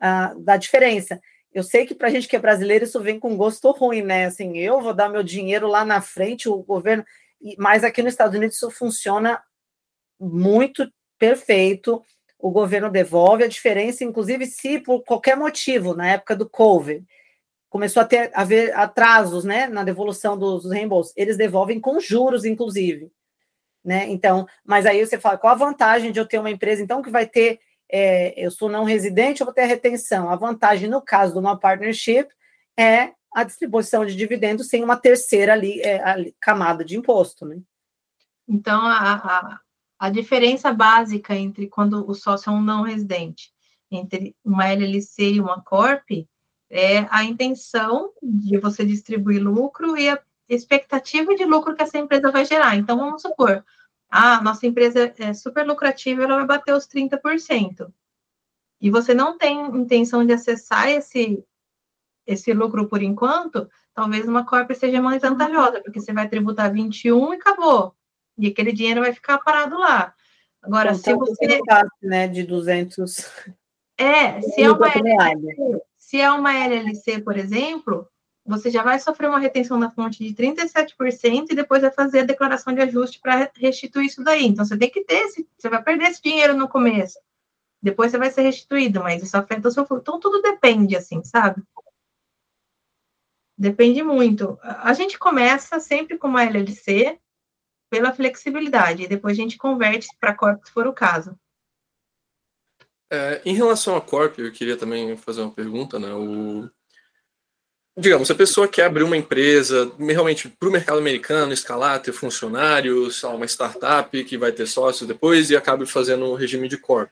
ah, da diferença. Eu sei que para a gente que é brasileiro isso vem com gosto ruim, né? Assim, eu vou dar meu dinheiro lá na frente, o governo. Mas aqui nos Estados Unidos isso funciona muito perfeito. O governo devolve a diferença, inclusive se por qualquer motivo, na época do COVID, começou a ter haver atrasos né, na devolução dos, dos reembolsos, eles devolvem com juros, inclusive. Né? Então, mas aí você fala, qual a vantagem de eu ter uma empresa, então, que vai ter, é, eu sou não residente, eu vou ter a retenção. A vantagem, no caso de uma partnership, é a distribuição de dividendos sem uma terceira ali, é, ali, camada de imposto, né? Então, a, a, a diferença básica entre quando o sócio é um não residente, entre uma LLC e uma Corp, é a intenção de você distribuir lucro e a expectativa de lucro que essa empresa vai gerar. Então, vamos supor, a nossa empresa é super lucrativa, ela vai bater os 30%. E você não tem intenção de acessar esse, esse lucro por enquanto, talvez uma Corp seja mais vantajosa, porque você vai tributar 21 e acabou. E aquele dinheiro vai ficar parado lá. Agora, então, se você. né, de 200. É, se é, uma se é uma LLC, por exemplo, você já vai sofrer uma retenção da fonte de 37% e depois vai fazer a declaração de ajuste para restituir isso daí. Então, você tem que ter esse, você vai perder esse dinheiro no começo. Depois você vai ser restituído, mas isso afeta o seu fluxo. Então, tudo depende, assim, sabe? Depende muito. A gente começa sempre com uma LLC pela flexibilidade, e depois a gente converte para corpo se for o caso. É, em relação a corp, eu queria também fazer uma pergunta, né? O, digamos, a pessoa quer abrir uma empresa realmente para o mercado americano, escalar, ter funcionários, uma startup que vai ter sócios depois e acabe fazendo o regime de corp.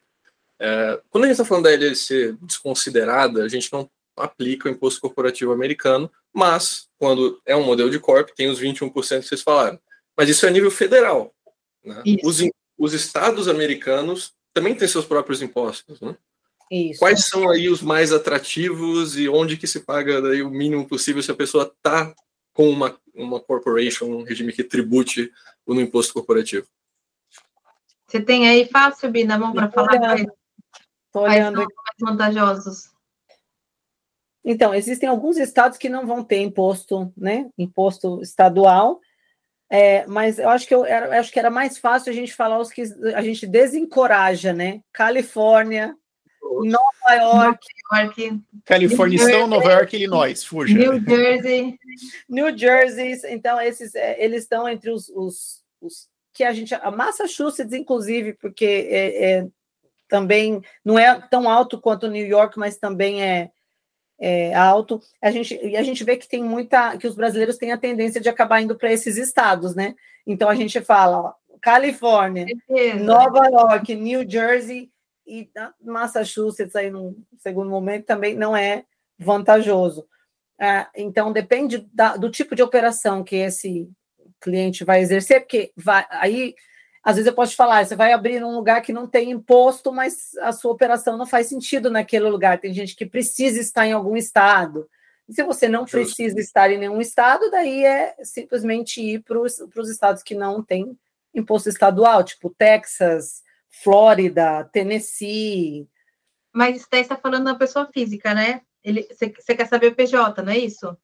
É, quando a gente está falando da LLC desconsiderada, a gente não aplica o imposto corporativo americano, mas quando é um modelo de corp, tem os 21% que vocês falaram. Mas isso é a nível federal. Né? Os, os estados americanos também têm seus próprios impostos. Né? Isso. Quais são aí os mais atrativos e onde que se paga daí o mínimo possível se a pessoa está com uma, uma corporation, um regime que tribute no imposto corporativo? Você tem aí fácil, Bina, mão para falar quais, quais mais vantajosos? Então, existem alguns estados que não vão ter imposto, né? Imposto estadual, é, mas eu acho que eu, eu, acho que era mais fácil a gente falar os que a gente desencoraja, né? Califórnia, Nova York, York Califórnia estão, Nova York, Illinois, fuja. New Jersey, New Jersey. Então esses é, eles estão entre os, os, os, que a gente, a Massachusetts, inclusive, porque é, é, também não é tão alto quanto New York, mas também é é, alto, a gente, e a gente vê que tem muita, que os brasileiros têm a tendência de acabar indo para esses estados, né? Então a gente fala, ó, Califórnia, Nova York, New Jersey e Massachusetts aí no segundo momento também não é vantajoso. É, então depende da, do tipo de operação que esse cliente vai exercer, porque vai, aí às vezes eu posso te falar, você vai abrir num lugar que não tem imposto, mas a sua operação não faz sentido naquele lugar. Tem gente que precisa estar em algum estado. E se você não precisa estar em nenhum estado, daí é simplesmente ir para os estados que não têm imposto estadual, tipo Texas, Flórida, Tennessee. Mas isso daí está falando da pessoa física, né? Ele, você quer saber o PJ, não é isso?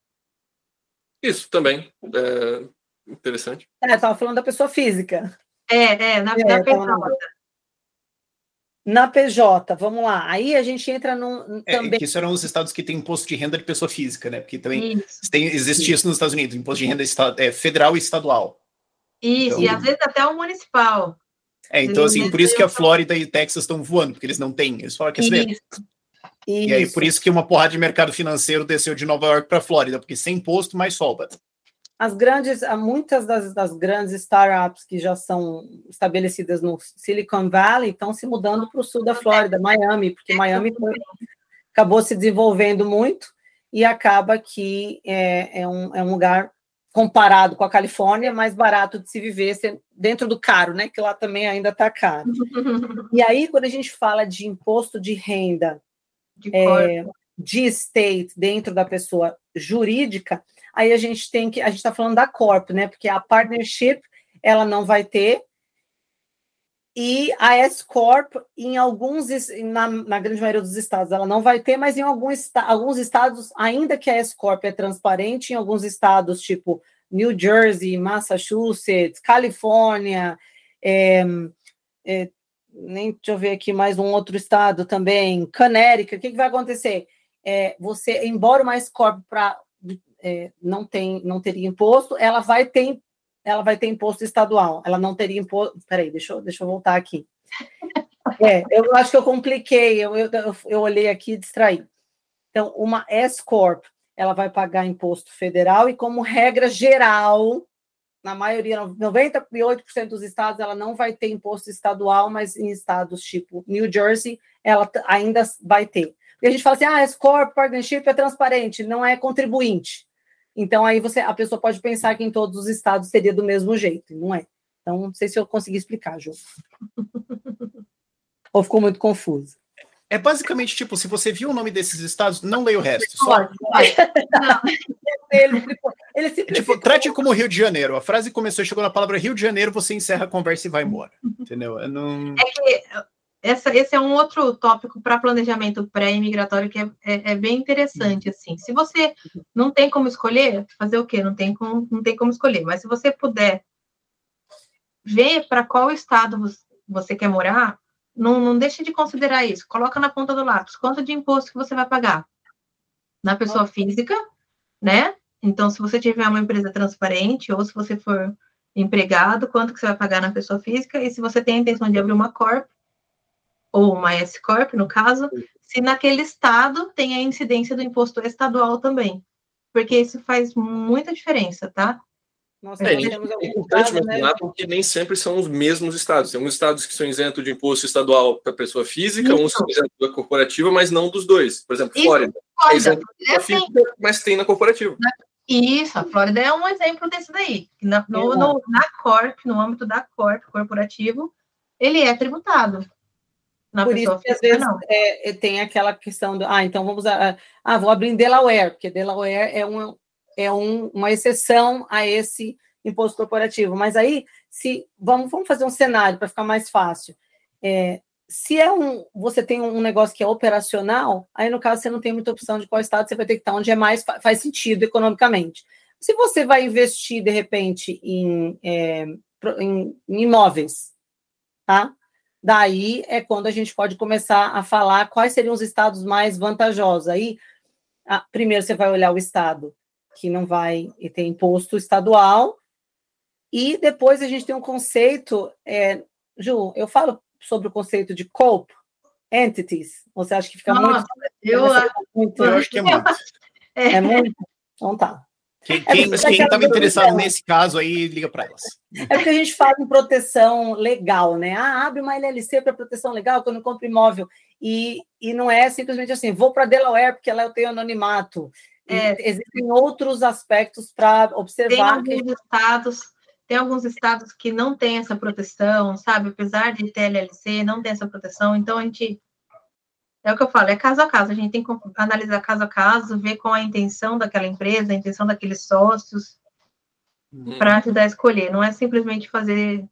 Isso também. É interessante. É, estava falando da pessoa física. É, é, na, é, na PJ. Na PJ, vamos lá. Aí a gente entra num. É, também... que serão os estados que têm imposto de renda de pessoa física, né? Porque também tem, existe isso nos Estados Unidos, imposto de renda é, federal e estadual. Isso, então, e às vezes até o municipal. É, então assim, por isso que a Flórida e o Texas estão voando, porque eles não têm. Eles falam que isso. E aí, por isso que uma porrada de mercado financeiro desceu de Nova York para Flórida, porque sem imposto, mais solta as grandes, muitas das, das, grandes startups que já são estabelecidas no Silicon Valley estão se mudando para o sul da Flórida, Miami, porque Miami foi, acabou se desenvolvendo muito e acaba que é, é, um, é um lugar comparado com a Califórnia mais barato de se viver dentro do caro, né? Que lá também ainda está caro. e aí, quando a gente fala de imposto de renda de, é, de estate dentro da pessoa jurídica, aí a gente tem que, a gente está falando da Corp, né? Porque a partnership ela não vai ter, e a S-Corp, em alguns, na, na, grande maioria dos estados, ela não vai ter, mas em alguns, alguns estados, ainda que a S-Corp é transparente, em alguns estados, tipo New Jersey, Massachusetts, Califórnia, é, é, nem deixa eu ver aqui mais um outro estado também, Connecticut, o que, que vai acontecer? É, você, embora uma S-Corp para é, não tem, não teria imposto, ela vai ter, ela vai ter imposto estadual. Ela não teria imposto. Peraí, deixa eu, deixa eu voltar aqui. É, eu acho que eu compliquei, eu, eu, eu olhei aqui e distraí. Então, uma S-Corp, ela vai pagar imposto federal e, como regra geral, na maioria, 98% dos estados, ela não vai ter imposto estadual, mas em estados tipo New Jersey, ela ainda vai ter. Porque a gente fala assim, ah, S-Corp, partnership é transparente, não é contribuinte. Então, aí você, a pessoa pode pensar que em todos os estados seria do mesmo jeito, não é? Então, não sei se eu consegui explicar, Ju. Ou ficou muito confuso. É basicamente tipo, se você viu o nome desses estados, não leia o resto. Só... Não. ele, ele tipo, trate como Rio de Janeiro. A frase começou, chegou na palavra Rio de Janeiro, você encerra a conversa e vai embora. Entendeu? É, não... é que essa, esse é um outro tópico para planejamento pré-imigratório que é, é, é, bem interessante. Assim, se você não tem como escolher, fazer o quê? Não tem como, não tem como escolher. Mas se você puder ver para qual estado você quer morar, não, não deixe de considerar isso. Coloca na ponta do lápis quanto de imposto que você vai pagar na pessoa física, né? Então, se você tiver uma empresa transparente ou se você for empregado, quanto que você vai pagar na pessoa física e se você tem a intenção de abrir uma corp ou uma S corp, no caso, se naquele estado tem a incidência do imposto estadual também, porque isso faz muita diferença, tá? Nossa, é, é importante mencionar né? porque nem sempre são os mesmos estados. Tem alguns estados que são isentos de imposto estadual para pessoa física, Isso. uns são isentos da corporativa, mas não dos dois. Por exemplo, Isso, Flórida. Flórida. É isento é assim. física, mas tem na corporativa. Isso, a Flórida é um exemplo desse daí. Na, no, no, na Corp, no âmbito da Corp, corporativo, ele é tributado. Na Por isso que às vezes é, tem aquela questão do, ah, então vamos, a, ah, vou abrir em Delaware, porque Delaware é uma, é um, uma exceção a esse imposto corporativo. Mas aí, se vamos, vamos fazer um cenário para ficar mais fácil. É, se é um, você tem um negócio que é operacional, aí no caso você não tem muita opção de qual estado você vai ter que estar onde é mais faz sentido economicamente. Se você vai investir de repente em, é, em, em imóveis, tá? Daí é quando a gente pode começar a falar quais seriam os estados mais vantajosos. Aí, a, primeiro você vai olhar o estado que não vai ter imposto estadual. E depois a gente tem um conceito, é, Ju, eu falo sobre o conceito de COPE, entities. Você acha que fica Nossa, muito, eu, muito? Eu acho que é muito. É, é muito? Então tá. Quem estava é interessado nesse caso aí, liga para elas. É porque a gente fala em proteção legal, né? Ah, abre uma LLC para proteção legal quando compra imóvel. E, e não é simplesmente assim, vou para Delaware porque lá eu tenho anonimato. É, existem outros aspectos para observar. Tem alguns, que... estados, tem alguns estados que não têm essa proteção, sabe? Apesar de ter LLC, não tem essa proteção. Então, a gente. É o que eu falo, é caso a caso. A gente tem que analisar caso a caso, ver qual a intenção daquela empresa, a intenção daqueles sócios, uhum. para ajudar a escolher. Não é simplesmente fazer.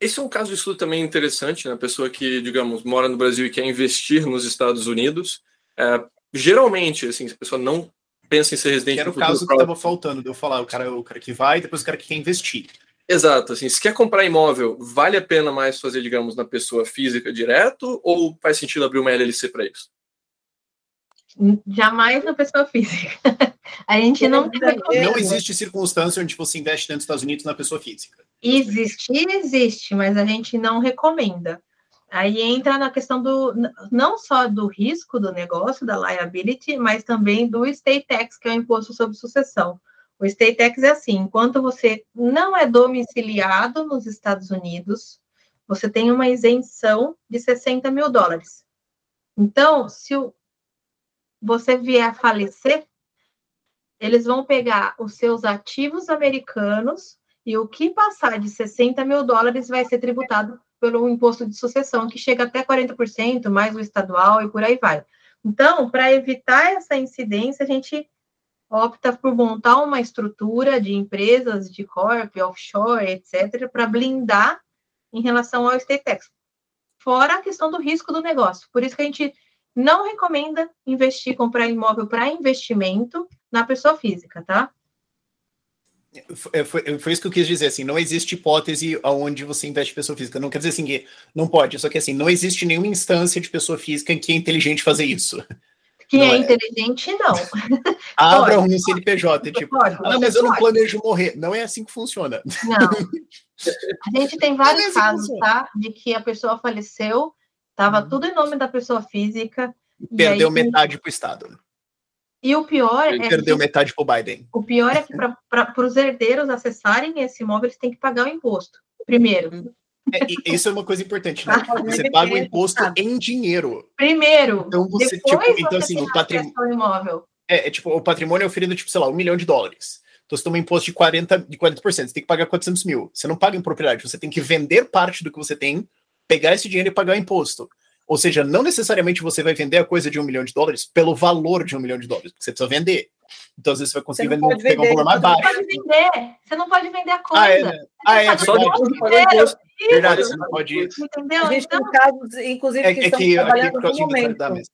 Esse é um caso de estudo também interessante, né? A pessoa que, digamos, mora no Brasil e quer investir nos Estados Unidos. É, geralmente, assim, a pessoa não pensa em ser residente. Que era o caso que estava faltando, de eu falar, o cara, o cara que vai, depois o cara que quer investir. Exato, assim, se quer comprar imóvel, vale a pena mais fazer, digamos, na pessoa física direto, ou faz sentido abrir uma LLC para isso? Jamais na pessoa física. a gente não Não existe circunstância onde você investe dentro dos Estados Unidos na pessoa física. Existe, existe, mas a gente não recomenda. Aí entra na questão do não só do risco do negócio, da liability, mas também do state tax, que é o imposto sobre sucessão. O state tax é assim: enquanto você não é domiciliado nos Estados Unidos, você tem uma isenção de 60 mil dólares. Então, se você vier a falecer, eles vão pegar os seus ativos americanos e o que passar de 60 mil dólares vai ser tributado pelo imposto de sucessão, que chega até 40%, mais o estadual e por aí vai. Então, para evitar essa incidência, a gente opta por montar uma estrutura de empresas de corp, offshore, etc., para blindar em relação ao state tax. Fora a questão do risco do negócio. Por isso que a gente não recomenda investir, comprar imóvel para investimento na pessoa física, tá? É, foi, foi, isso que eu quis dizer, assim, não existe hipótese onde você investe pessoa física. Não quer dizer assim que não pode, só que assim, não existe nenhuma instância de pessoa física em que é inteligente fazer isso. Que não é, é, inteligente, não. Abra um CNPJ, tipo, pode, ah, mas eu não planejo morrer. Não é assim que funciona. Não. A gente tem vários é casos, tá? De que a pessoa faleceu, estava hum. tudo em nome da pessoa física. Perdeu aí, metade para o Estado. E o pior Ele é perdeu que, metade para o Biden. O pior é que para os herdeiros acessarem esse imóvel, eles têm que pagar o imposto primeiro. É, isso é uma coisa importante, né? Você paga o imposto em dinheiro. Primeiro. Então você, tipo, então assim, o patrimônio. É, é, tipo, o patrimônio é oferido, tipo, sei lá, um milhão de dólares. Então você toma um imposto de 40%, de 40%, você tem que pagar 400 mil. Você não paga em propriedade, você tem que vender parte do que você tem, pegar esse dinheiro e pagar o imposto. Ou seja, não necessariamente você vai vender a coisa de um milhão de dólares pelo valor de um milhão de dólares, porque você precisa vender. Então, às vezes, você vai conseguir vender, vender, pegar um valor mais baixo. Você não pode vender, você não pode vender a coisa. Ah, é, ah, é só depois de pagar imposto. Verdade, você não pode. Entendeu? A gente então, tem casos, inclusive, É, que é estão que aqui trabalhando por causa momento. da mesa.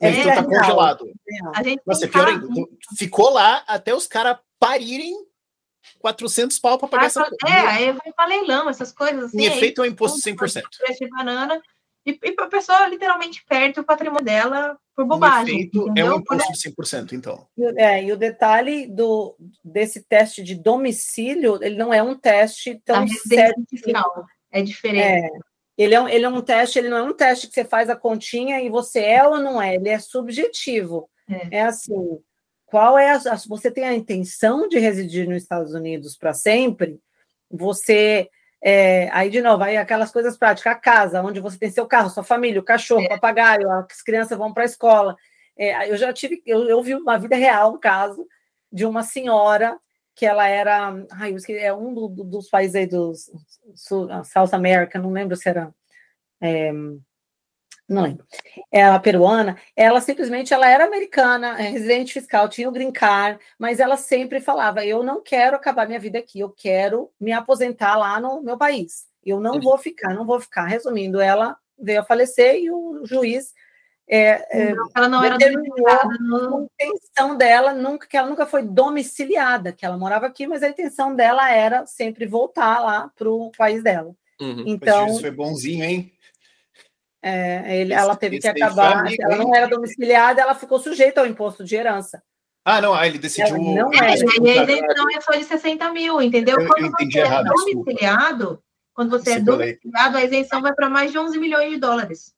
É então tá congelado. A gente Nossa, é pior ainda. Então, Ficou lá até os caras parirem 400 pau pra pagar Vai essa É, aí vai pra leilão, essas coisas assim. Em efeito, é um imposto compra 100%. preço de banana e, e a pessoa literalmente perde o patrimônio dela por Em bobagem. é um imposto de 5%, então. E o- É, e o detalhe do, desse teste de domicílio, ele não é um teste tão sério. fiscal é diferente. É, ele, é, um- ele é um teste, ele não é um teste que você faz a continha e você é ou não é, ele é subjetivo. É. É, assim, qual é a, a- você tem a intenção de residir nos Estados Unidos para sempre? Você é, aí de novo, aí aquelas coisas práticas, a casa, onde você tem seu carro, sua família, o cachorro, o papagaio, as crianças vão para a escola. É, eu já tive, eu, eu vi uma vida real, um caso de uma senhora que ela era, ai, esqueci, é um do- do- dos países aí dos Sul- South America, não lembro se era, é, não lembro, ela peruana, ela simplesmente, ela era americana, é, residente fiscal, tinha o green card, mas ela sempre falava, eu não quero acabar minha vida aqui, eu quero me aposentar lá no meu país, eu não vou ficar, não vou ficar, resumindo, ela veio a falecer e o juiz é, é, Ela não era determinou domiciliada no- a intenção dela nunca que ela nunca foi domiciliada, que ela morava aqui, mas a intenção dela era sempre voltar lá para o país dela. Uhum. Então, Mas foi bonzinho, hein? É, ele- esse- ela teve que foi acabar. ela não era domiciliada, ela ficou sujeita ao imposto de herança. Ah, não, ah, ele decidiu. Ela não ele é. É, e a isenção é só de 60 mil, entendeu? Eu- eu quando entendi você errado, é desculpa. domiciliado, quando você é domiciliado, a isenção vai para mais de 11 milhões de dólares.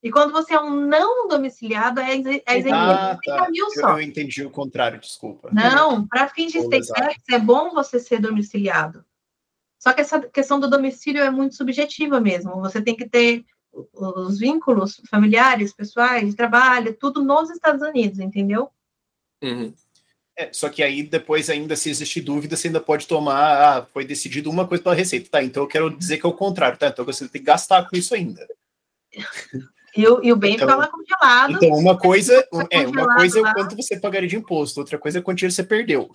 E quando você é um não domiciliado, a isenção Ah, é 60 tá. mil Eu, só. eu entendi o contrário, desculpa. Não, para fins de Ou state exato. tax, é bom você ser domiciliado. Só que essa questão do domicílio é muito subjetiva mesmo. Você tem que ter os vínculos familiares, pessoais, de trabalho, tudo nos Estados Unidos, entendeu? Uhum. É, só que aí depois, ainda se existir dúvida, você ainda pode tomar. Ah, foi decidido uma coisa pela receita. Tá, então eu quero dizer que é o contrário, tá? Então você tem que gastar com isso ainda. E, o- e o bem Então- fica lá congelado. Então, uma coisa, Tá é, uma coisa é o quanto você pagaria de imposto, outra coisa é quanto dinheiro você perdeu.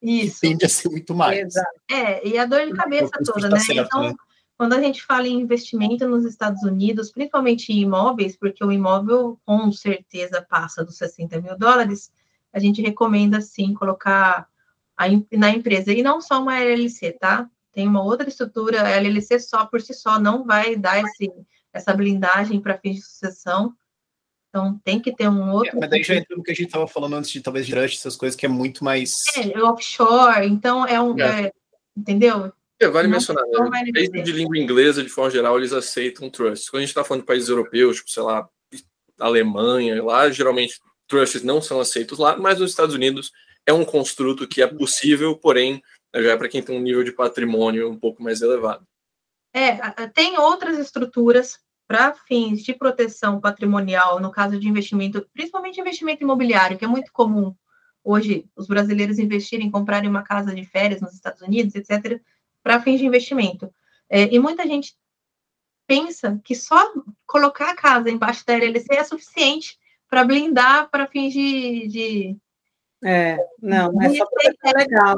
Que Isso. tende a ser muito mais. Exato. É, e a dor de cabeça toda, tá né? certo, então, né? Quando a gente fala em investimento nos Estados Unidos, principalmente em imóveis, porque o imóvel com certeza passa dos 60 mil dólares, a gente recomenda sim colocar a na empresa. E não só uma LLC, tá? Tem uma outra estrutura, a LLC só por si só não vai dar esse, essa blindagem para fins de sucessão. Então tem que ter um É, outro. mas daí já entra no que a gente estava falando antes de talvez trust, essas coisas que é muito mais. É, offshore, então é um. É. é, entendeu? É, vale Não- mencionar, né? Países de língua inglesa, de forma geral, eles aceitam trusts. Quando a gente está falando de países europeus, tipo, sei lá, Alemanha, lá, geralmente, trusts não são aceitos lá, mas nos Estados Unidos é um construto que é possível, porém, já é para quem tem um nível de patrimônio um pouco mais elevado. É, tem outras estruturas para fins de proteção patrimonial, no caso de investimento, principalmente investimento imobiliário, que é muito comum hoje os brasileiros investirem, comprarem uma casa de férias nos Estados Unidos, etc., para fins de investimento. É, e muita gente pensa que só colocar a casa embaixo da LLC é suficiente para blindar para fins de, de É, não, é só proteção legal.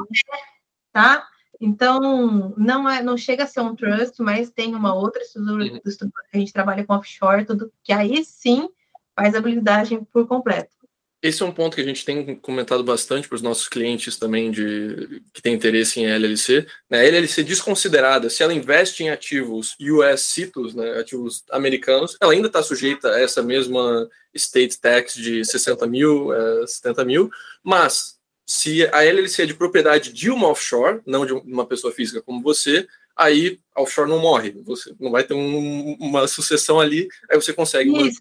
tá? Então, não é, não chega a ser um trust, mas tem uma outra estrutura, estrutura que a gente trabalha com offshore, tudo, que aí sim faz a blindagem por completo. Esse é um ponto que a gente tem comentado bastante para os nossos clientes também de que têm interesse em LLC. Né? A LLC desconsiderada, se ela investe em ativos US CITOS, né, ativos americanos, ela ainda está sujeita a essa mesma state tax de 60 mil, eh, 70 mil, mas se a LLC é de propriedade de uma offshore, não de uma pessoa física como você, aí a offshore não morre, você não vai ter um- uma sucessão ali, aí você consegue Isso,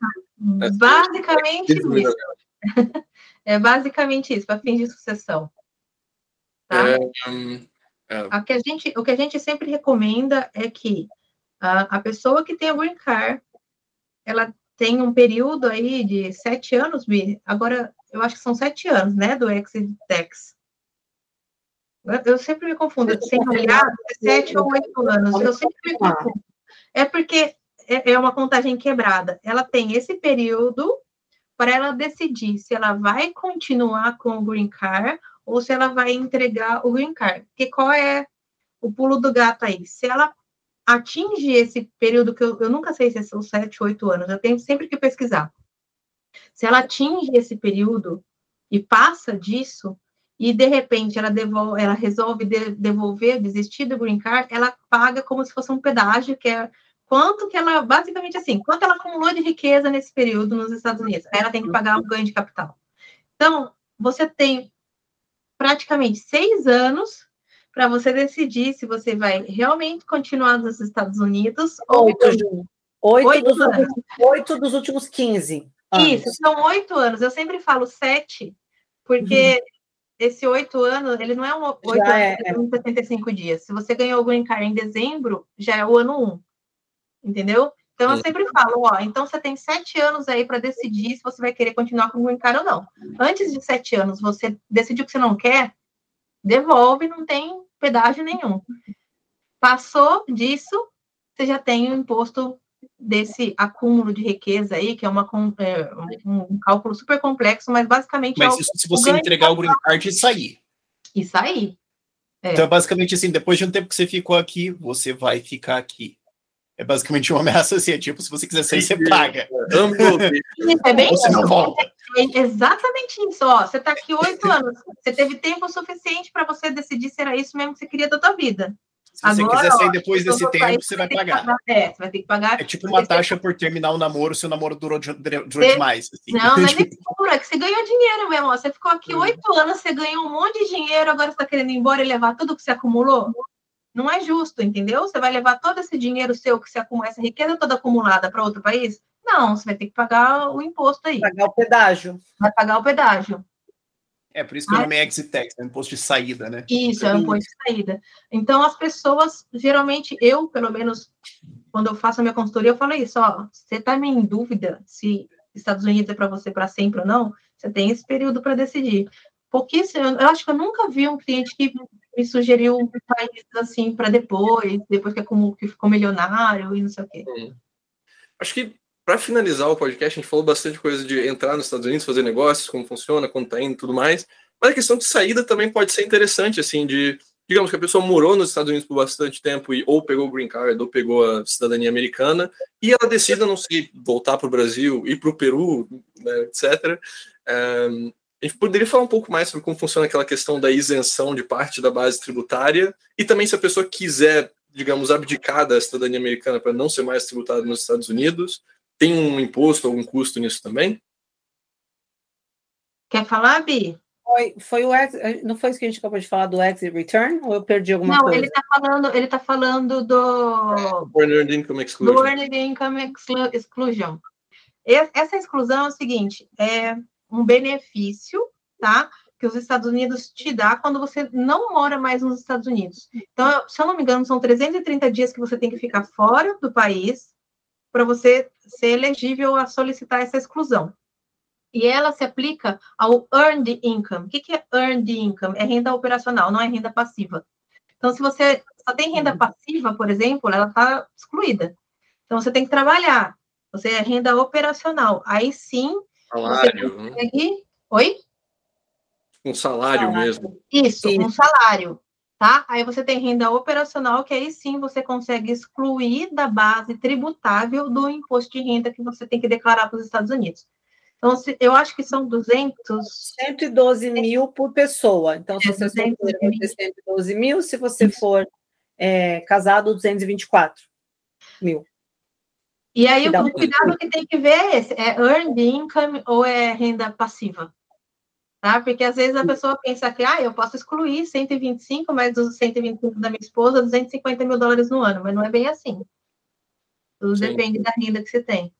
É, basicamente isso. É basicamente isso, para fins de sucessão. Tá? É, hum, é, A que a gente, o que a gente sempre recomenda é que a, a pessoa que tem o green card, ela tem um período aí de sete anos, Bi, agora eu acho que são sete anos, né, do exit tax. Eu, eu sempre me confundo, eu sem confirmar. olhar, é sete ou oito anos, eu sempre me confundo. É porque é, é uma contagem quebrada. Ela tem esse período para ela decidir se ela vai continuar com o green card ou se ela vai entregar o green card. Porque qual é o pulo do gato aí? Se ela atinge esse período que eu, eu nunca sei se são sete, oito anos, eu tenho sempre que pesquisar. Se ela atinge esse período e passa disso, e de repente ela, devolve, ela resolve de, devolver, desistir do green card, ela paga como se fosse um pedágio, que é quanto que ela, basicamente assim, quanto ela acumulou de riqueza nesse período nos Estados Unidos. Aí ela tem que pagar o ganho de capital. Então, você tem praticamente seis anos para você decidir se você vai realmente continuar nos Estados Unidos oito, ou oito, oito, dos últimos, oito dos últimos 15. Anos. Isso, são oito anos. Eu sempre falo sete, porque uhum. esse oito anos, ele não é um oito anos, é, é. 75 dias. Se você ganhou o Green Card em dezembro, já é o ano um entendeu? Então, eu sempre falo, ó, então você tem sete anos aí para decidir se você vai querer continuar com o green card ou não. Antes de sete anos, você decidiu que você não quer, devolve, não tem pedágio nenhum. Passou disso, você já tem o imposto desse acúmulo de riqueza aí, que é, uma, é um, cálculo super complexo, mas basicamente... Mas é o, se você entregar o green card e sair. E sair. É. Então, basicamente assim, depois de um tempo que você ficou aqui, você vai ficar aqui. É basicamente uma ameaça assim, é tipo, se você quiser sair, você paga. É bem você não volta. É exatamente isso, ó. Você está aqui oito anos, você teve tempo suficiente para você decidir se era isso mesmo que você queria da sua vida. Se você Agora, quiser sair depois desse tempo, você vai pagar. pagar. É, você vai ter que pagar. É tipo uma taxa por terminar o namoro se o namoro durou, durou demais. Assim. Não, não é nem é que você ganhou dinheiro mesmo. Ó. Você ficou aqui oito anos, você ganhou um monte de dinheiro, agora você está querendo ir embora e levar tudo que você acumulou? Não é justo, entendeu? Você vai levar todo esse dinheiro seu, que se acumula, essa riqueza toda acumulada para outro país? Não, você vai ter que pagar o imposto aí. Pagar o pedágio. Vai pagar o pedágio. É, por isso que o nome é exit tax, é imposto de saída, né? Isso, é um imposto de saída. Então, as pessoas, geralmente, eu, pelo menos, quando eu faço a minha consultoria, eu falo isso, ó, você está em dúvida se Estados Unidos é para você para sempre ou não, você tem esse período para decidir. Pouquíssimo, eu acho que eu nunca vi um cliente que me sugeriu países assim para depois, depois que, é como, que ficou milionário e não sei o quê. Hum. Acho que para finalizar o podcast, a gente falou bastante coisa de entrar nos Estados Unidos, fazer negócios, como funciona, quando tá indo tudo mais. Mas a questão de saída também pode ser interessante, assim, de digamos que a pessoa morou nos Estados Unidos por bastante tempo e ou pegou o green card ou pegou a cidadania americana e ela decida, não sei, voltar para o Brasil, ir para o Peru, né, etc. Um, a gente poderia falar um pouco mais sobre como funciona aquela questão da isenção de parte da base tributária e também se a pessoa quiser, digamos, abdicar da cidadania americana para não ser mais tributada nos Estados Unidos, tem um imposto, algum custo nisso também? Quer falar, Bi? Foi, foi o não foi isso que a gente acabou de falar do exit return ou eu perdi alguma não, coisa? Não, ele está falando, ele tá falando do Earned Income Exclusion. Do Earned Income Exclusion. Essa exclusão é o seguinte, é um benefício, tá? Que os Estados Unidos te dá quando você não mora mais nos Estados Unidos. Então, se eu não me engano, são 330 dias que você tem que ficar fora do país para você ser elegível a solicitar essa exclusão. E ela se aplica ao earned income. O que é earned income? É renda operacional, não é renda passiva. Então, se você só tem renda passiva, por exemplo, ela está excluída. Então, você tem que trabalhar. Você é renda operacional. Aí sim, Salário. Né? Oi? Um salário, salário, mesmo. Isso, um salário. Tá? Aí você tem renda operacional, que aí sim você consegue excluir da base tributável do imposto de renda que você tem que declarar para os Estados Unidos. Então, se, eu acho que são 200... 112 mil por pessoa. Então, se você é solteiro, vai ter 112 mil. Se você for é, casado, 224 mil. E aí o um cuidado que tem que ver é esse, é earned income ou é renda passiva? Tá? Porque às vezes a pessoa pensa que ah, eu posso excluir 125, mas dos 125 da minha esposa, 250 mil dólares no ano, mas não é bem assim. Tudo Sim. depende da renda que você tem.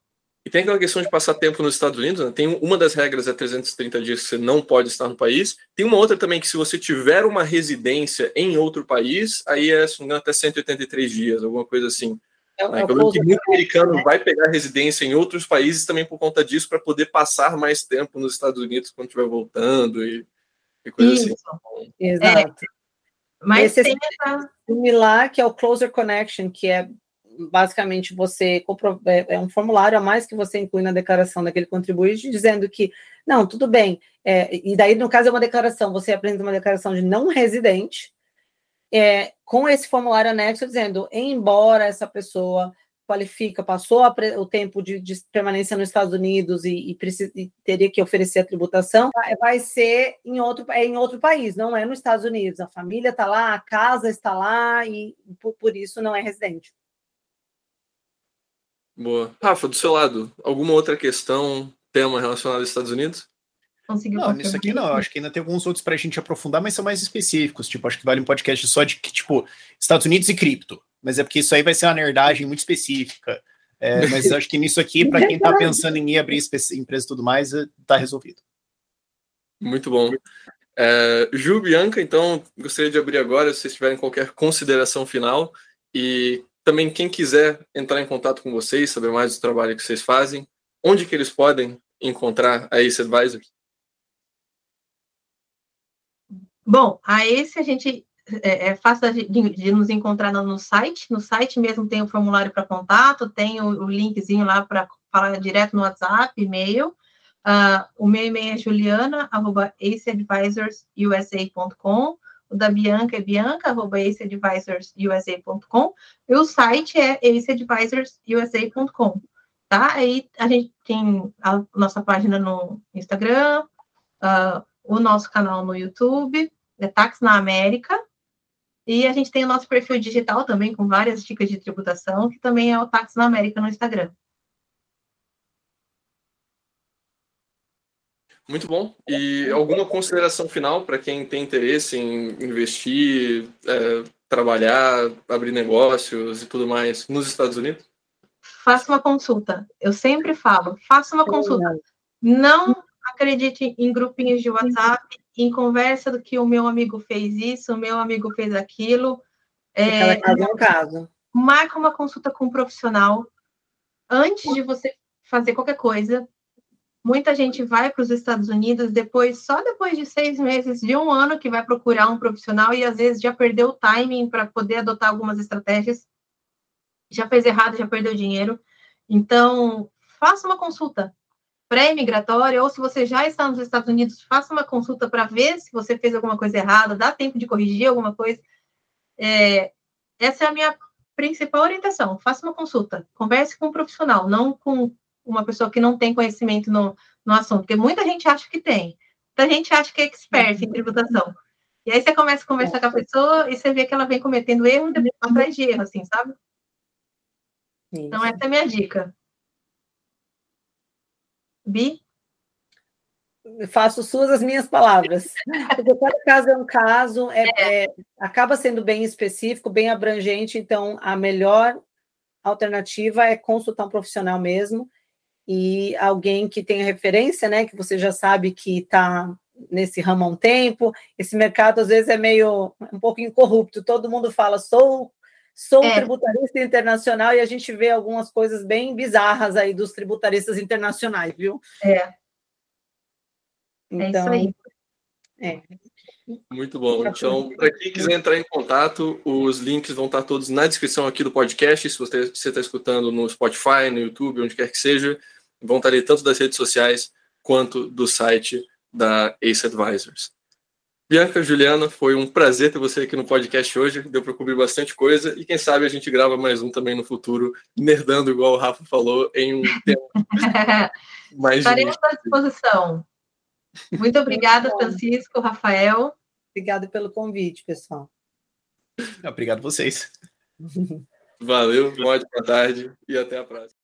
E tem aquela questão de passar tempo nos Estados Unidos, né? tem uma das regras é 330 dias que você não pode estar no país. Tem uma outra também que se você tiver uma residência em outro país, aí é, se não engano, até 183 dias, alguma coisa assim. É, né? Lembro que muito americano vai pegar residência em outros países também por conta disso, para poder passar mais tempo nos Estados Unidos quando estiver voltando e, e coisa assim. Isso. assim. Exato. É. Mas Esse tem essa... similar, que é o Closer Connection, que é basicamente você é, é um formulário a mais que você inclui na declaração daquele contribuinte, dizendo que, não, tudo bem, é, e daí, no caso, é uma declaração, você apresenta uma declaração de não residente, é, com esse formulário anexo, dizendo, embora essa pessoa qualifica, passou o tempo de, de, permanência nos Estados Unidos e, e, precisa, e, teria que oferecer a tributação, vai ser em outro, é em outro país, não é nos Estados Unidos. A família está lá, a casa está lá e por, por isso não é residente. Boa. Rafa, do seu lado, alguma outra questão, tema relacionado aos Estados Unidos? Conseguiu não, nisso aqui não. Eu acho que ainda tem alguns outros para a gente aprofundar, mas são mais específicos. Tipo, acho que vale um podcast só de tipo Estados Unidos e cripto mas é porque isso aí vai ser uma nerdagem muito específica. É, mas acho que nisso aqui, para quem está pensando em ir abrir empresa e tudo mais, está resolvido. Muito bom. É, Ju, Bianca, então, gostaria de abrir agora, se vocês tiverem qualquer consideração final. E também quem quiser entrar em contato com vocês, saber mais do trabalho que vocês fazem, onde que eles podem encontrar a Ace Advisors? Bom, a Ace a gente é, é fácil de, de, nos encontrar no site. No site mesmo tem o formulário para contato, tem o, o linkzinho lá para falar direto no WhatsApp, e-mail. Uh, o meu e-mail é juliana.aceadvisorsusa.com. O da Bianca é bianca.aceadvisorsusa.com. E o site é aceadvisorsusa.com. Tá? Aí a gente tem a nossa página no Instagram, uh, o nosso canal no YouTube, é Tax na América, e a gente tem o nosso perfil digital também, com várias dicas de tributação, que também é o Tax na América no Instagram. Muito bom. E alguma consideração final para quem tem interesse em investir, é, trabalhar, abrir negócios e tudo mais nos Estados Unidos? Faça uma consulta. Eu sempre falo, faça uma consulta. Não acredite em grupinhos de WhatsApp, em conversa do que o meu amigo fez isso, o meu amigo fez aquilo. É, caso é um caso. Marca uma consulta com um profissional antes de você fazer qualquer coisa. Muita gente vai para os Estados Unidos depois, só depois de seis meses, de um ano, que vai procurar um profissional e às vezes já perdeu o timing para poder adotar algumas estratégias. Já fez errado, já perdeu dinheiro. Então, faça uma consulta pré-imigratória, ou se você já está nos Estados Unidos, faça uma consulta para ver se você fez alguma coisa errada, dá tempo de corrigir alguma coisa. É, essa é a minha principal orientação. Faça uma consulta, converse com um profissional, não com uma pessoa que não tem conhecimento no, no assunto, porque muita gente acha que tem, muita gente acha que é expert em tributação. E aí você começa a conversar com a pessoa e você vê que ela vem cometendo erro atrás de erro, assim, sabe? Então, essa é a minha dica. Bi? Faço suas as minhas palavras. Porque cada caso é um caso, é, é. É, acaba sendo bem específico, bem abrangente, então a melhor alternativa é consultar um profissional mesmo e alguém que tenha referência, né? Que você já sabe que está nesse ramo há um tempo. Esse mercado às vezes é meio um pouco incorrupto. Todo mundo fala, sou Sou é. tributarista internacional e a gente vê algumas coisas bem bizarras aí dos tributaristas internacionais, viu? É. é então, é É. Muito bom. Então, para quem quiser entrar em contato, os links vão estar todos na descrição aqui do podcast. Se você está escutando no Spotify, no YouTube, onde quer que seja, vão estar ali tanto das redes sociais quanto do site da Ace Advisors. Bianca, Juliana, foi um prazer ter você aqui no podcast hoje. Deu para cobrir bastante coisa e quem sabe a gente grava mais um também no futuro, nerdando igual o Rafa falou, em um tempo mais Estaremos à disposição. Muito obrigada, Francisco, Rafael. Obrigado pelo convite, pessoal. Obrigado a vocês. Valeu, uma ótima tarde e até a próxima.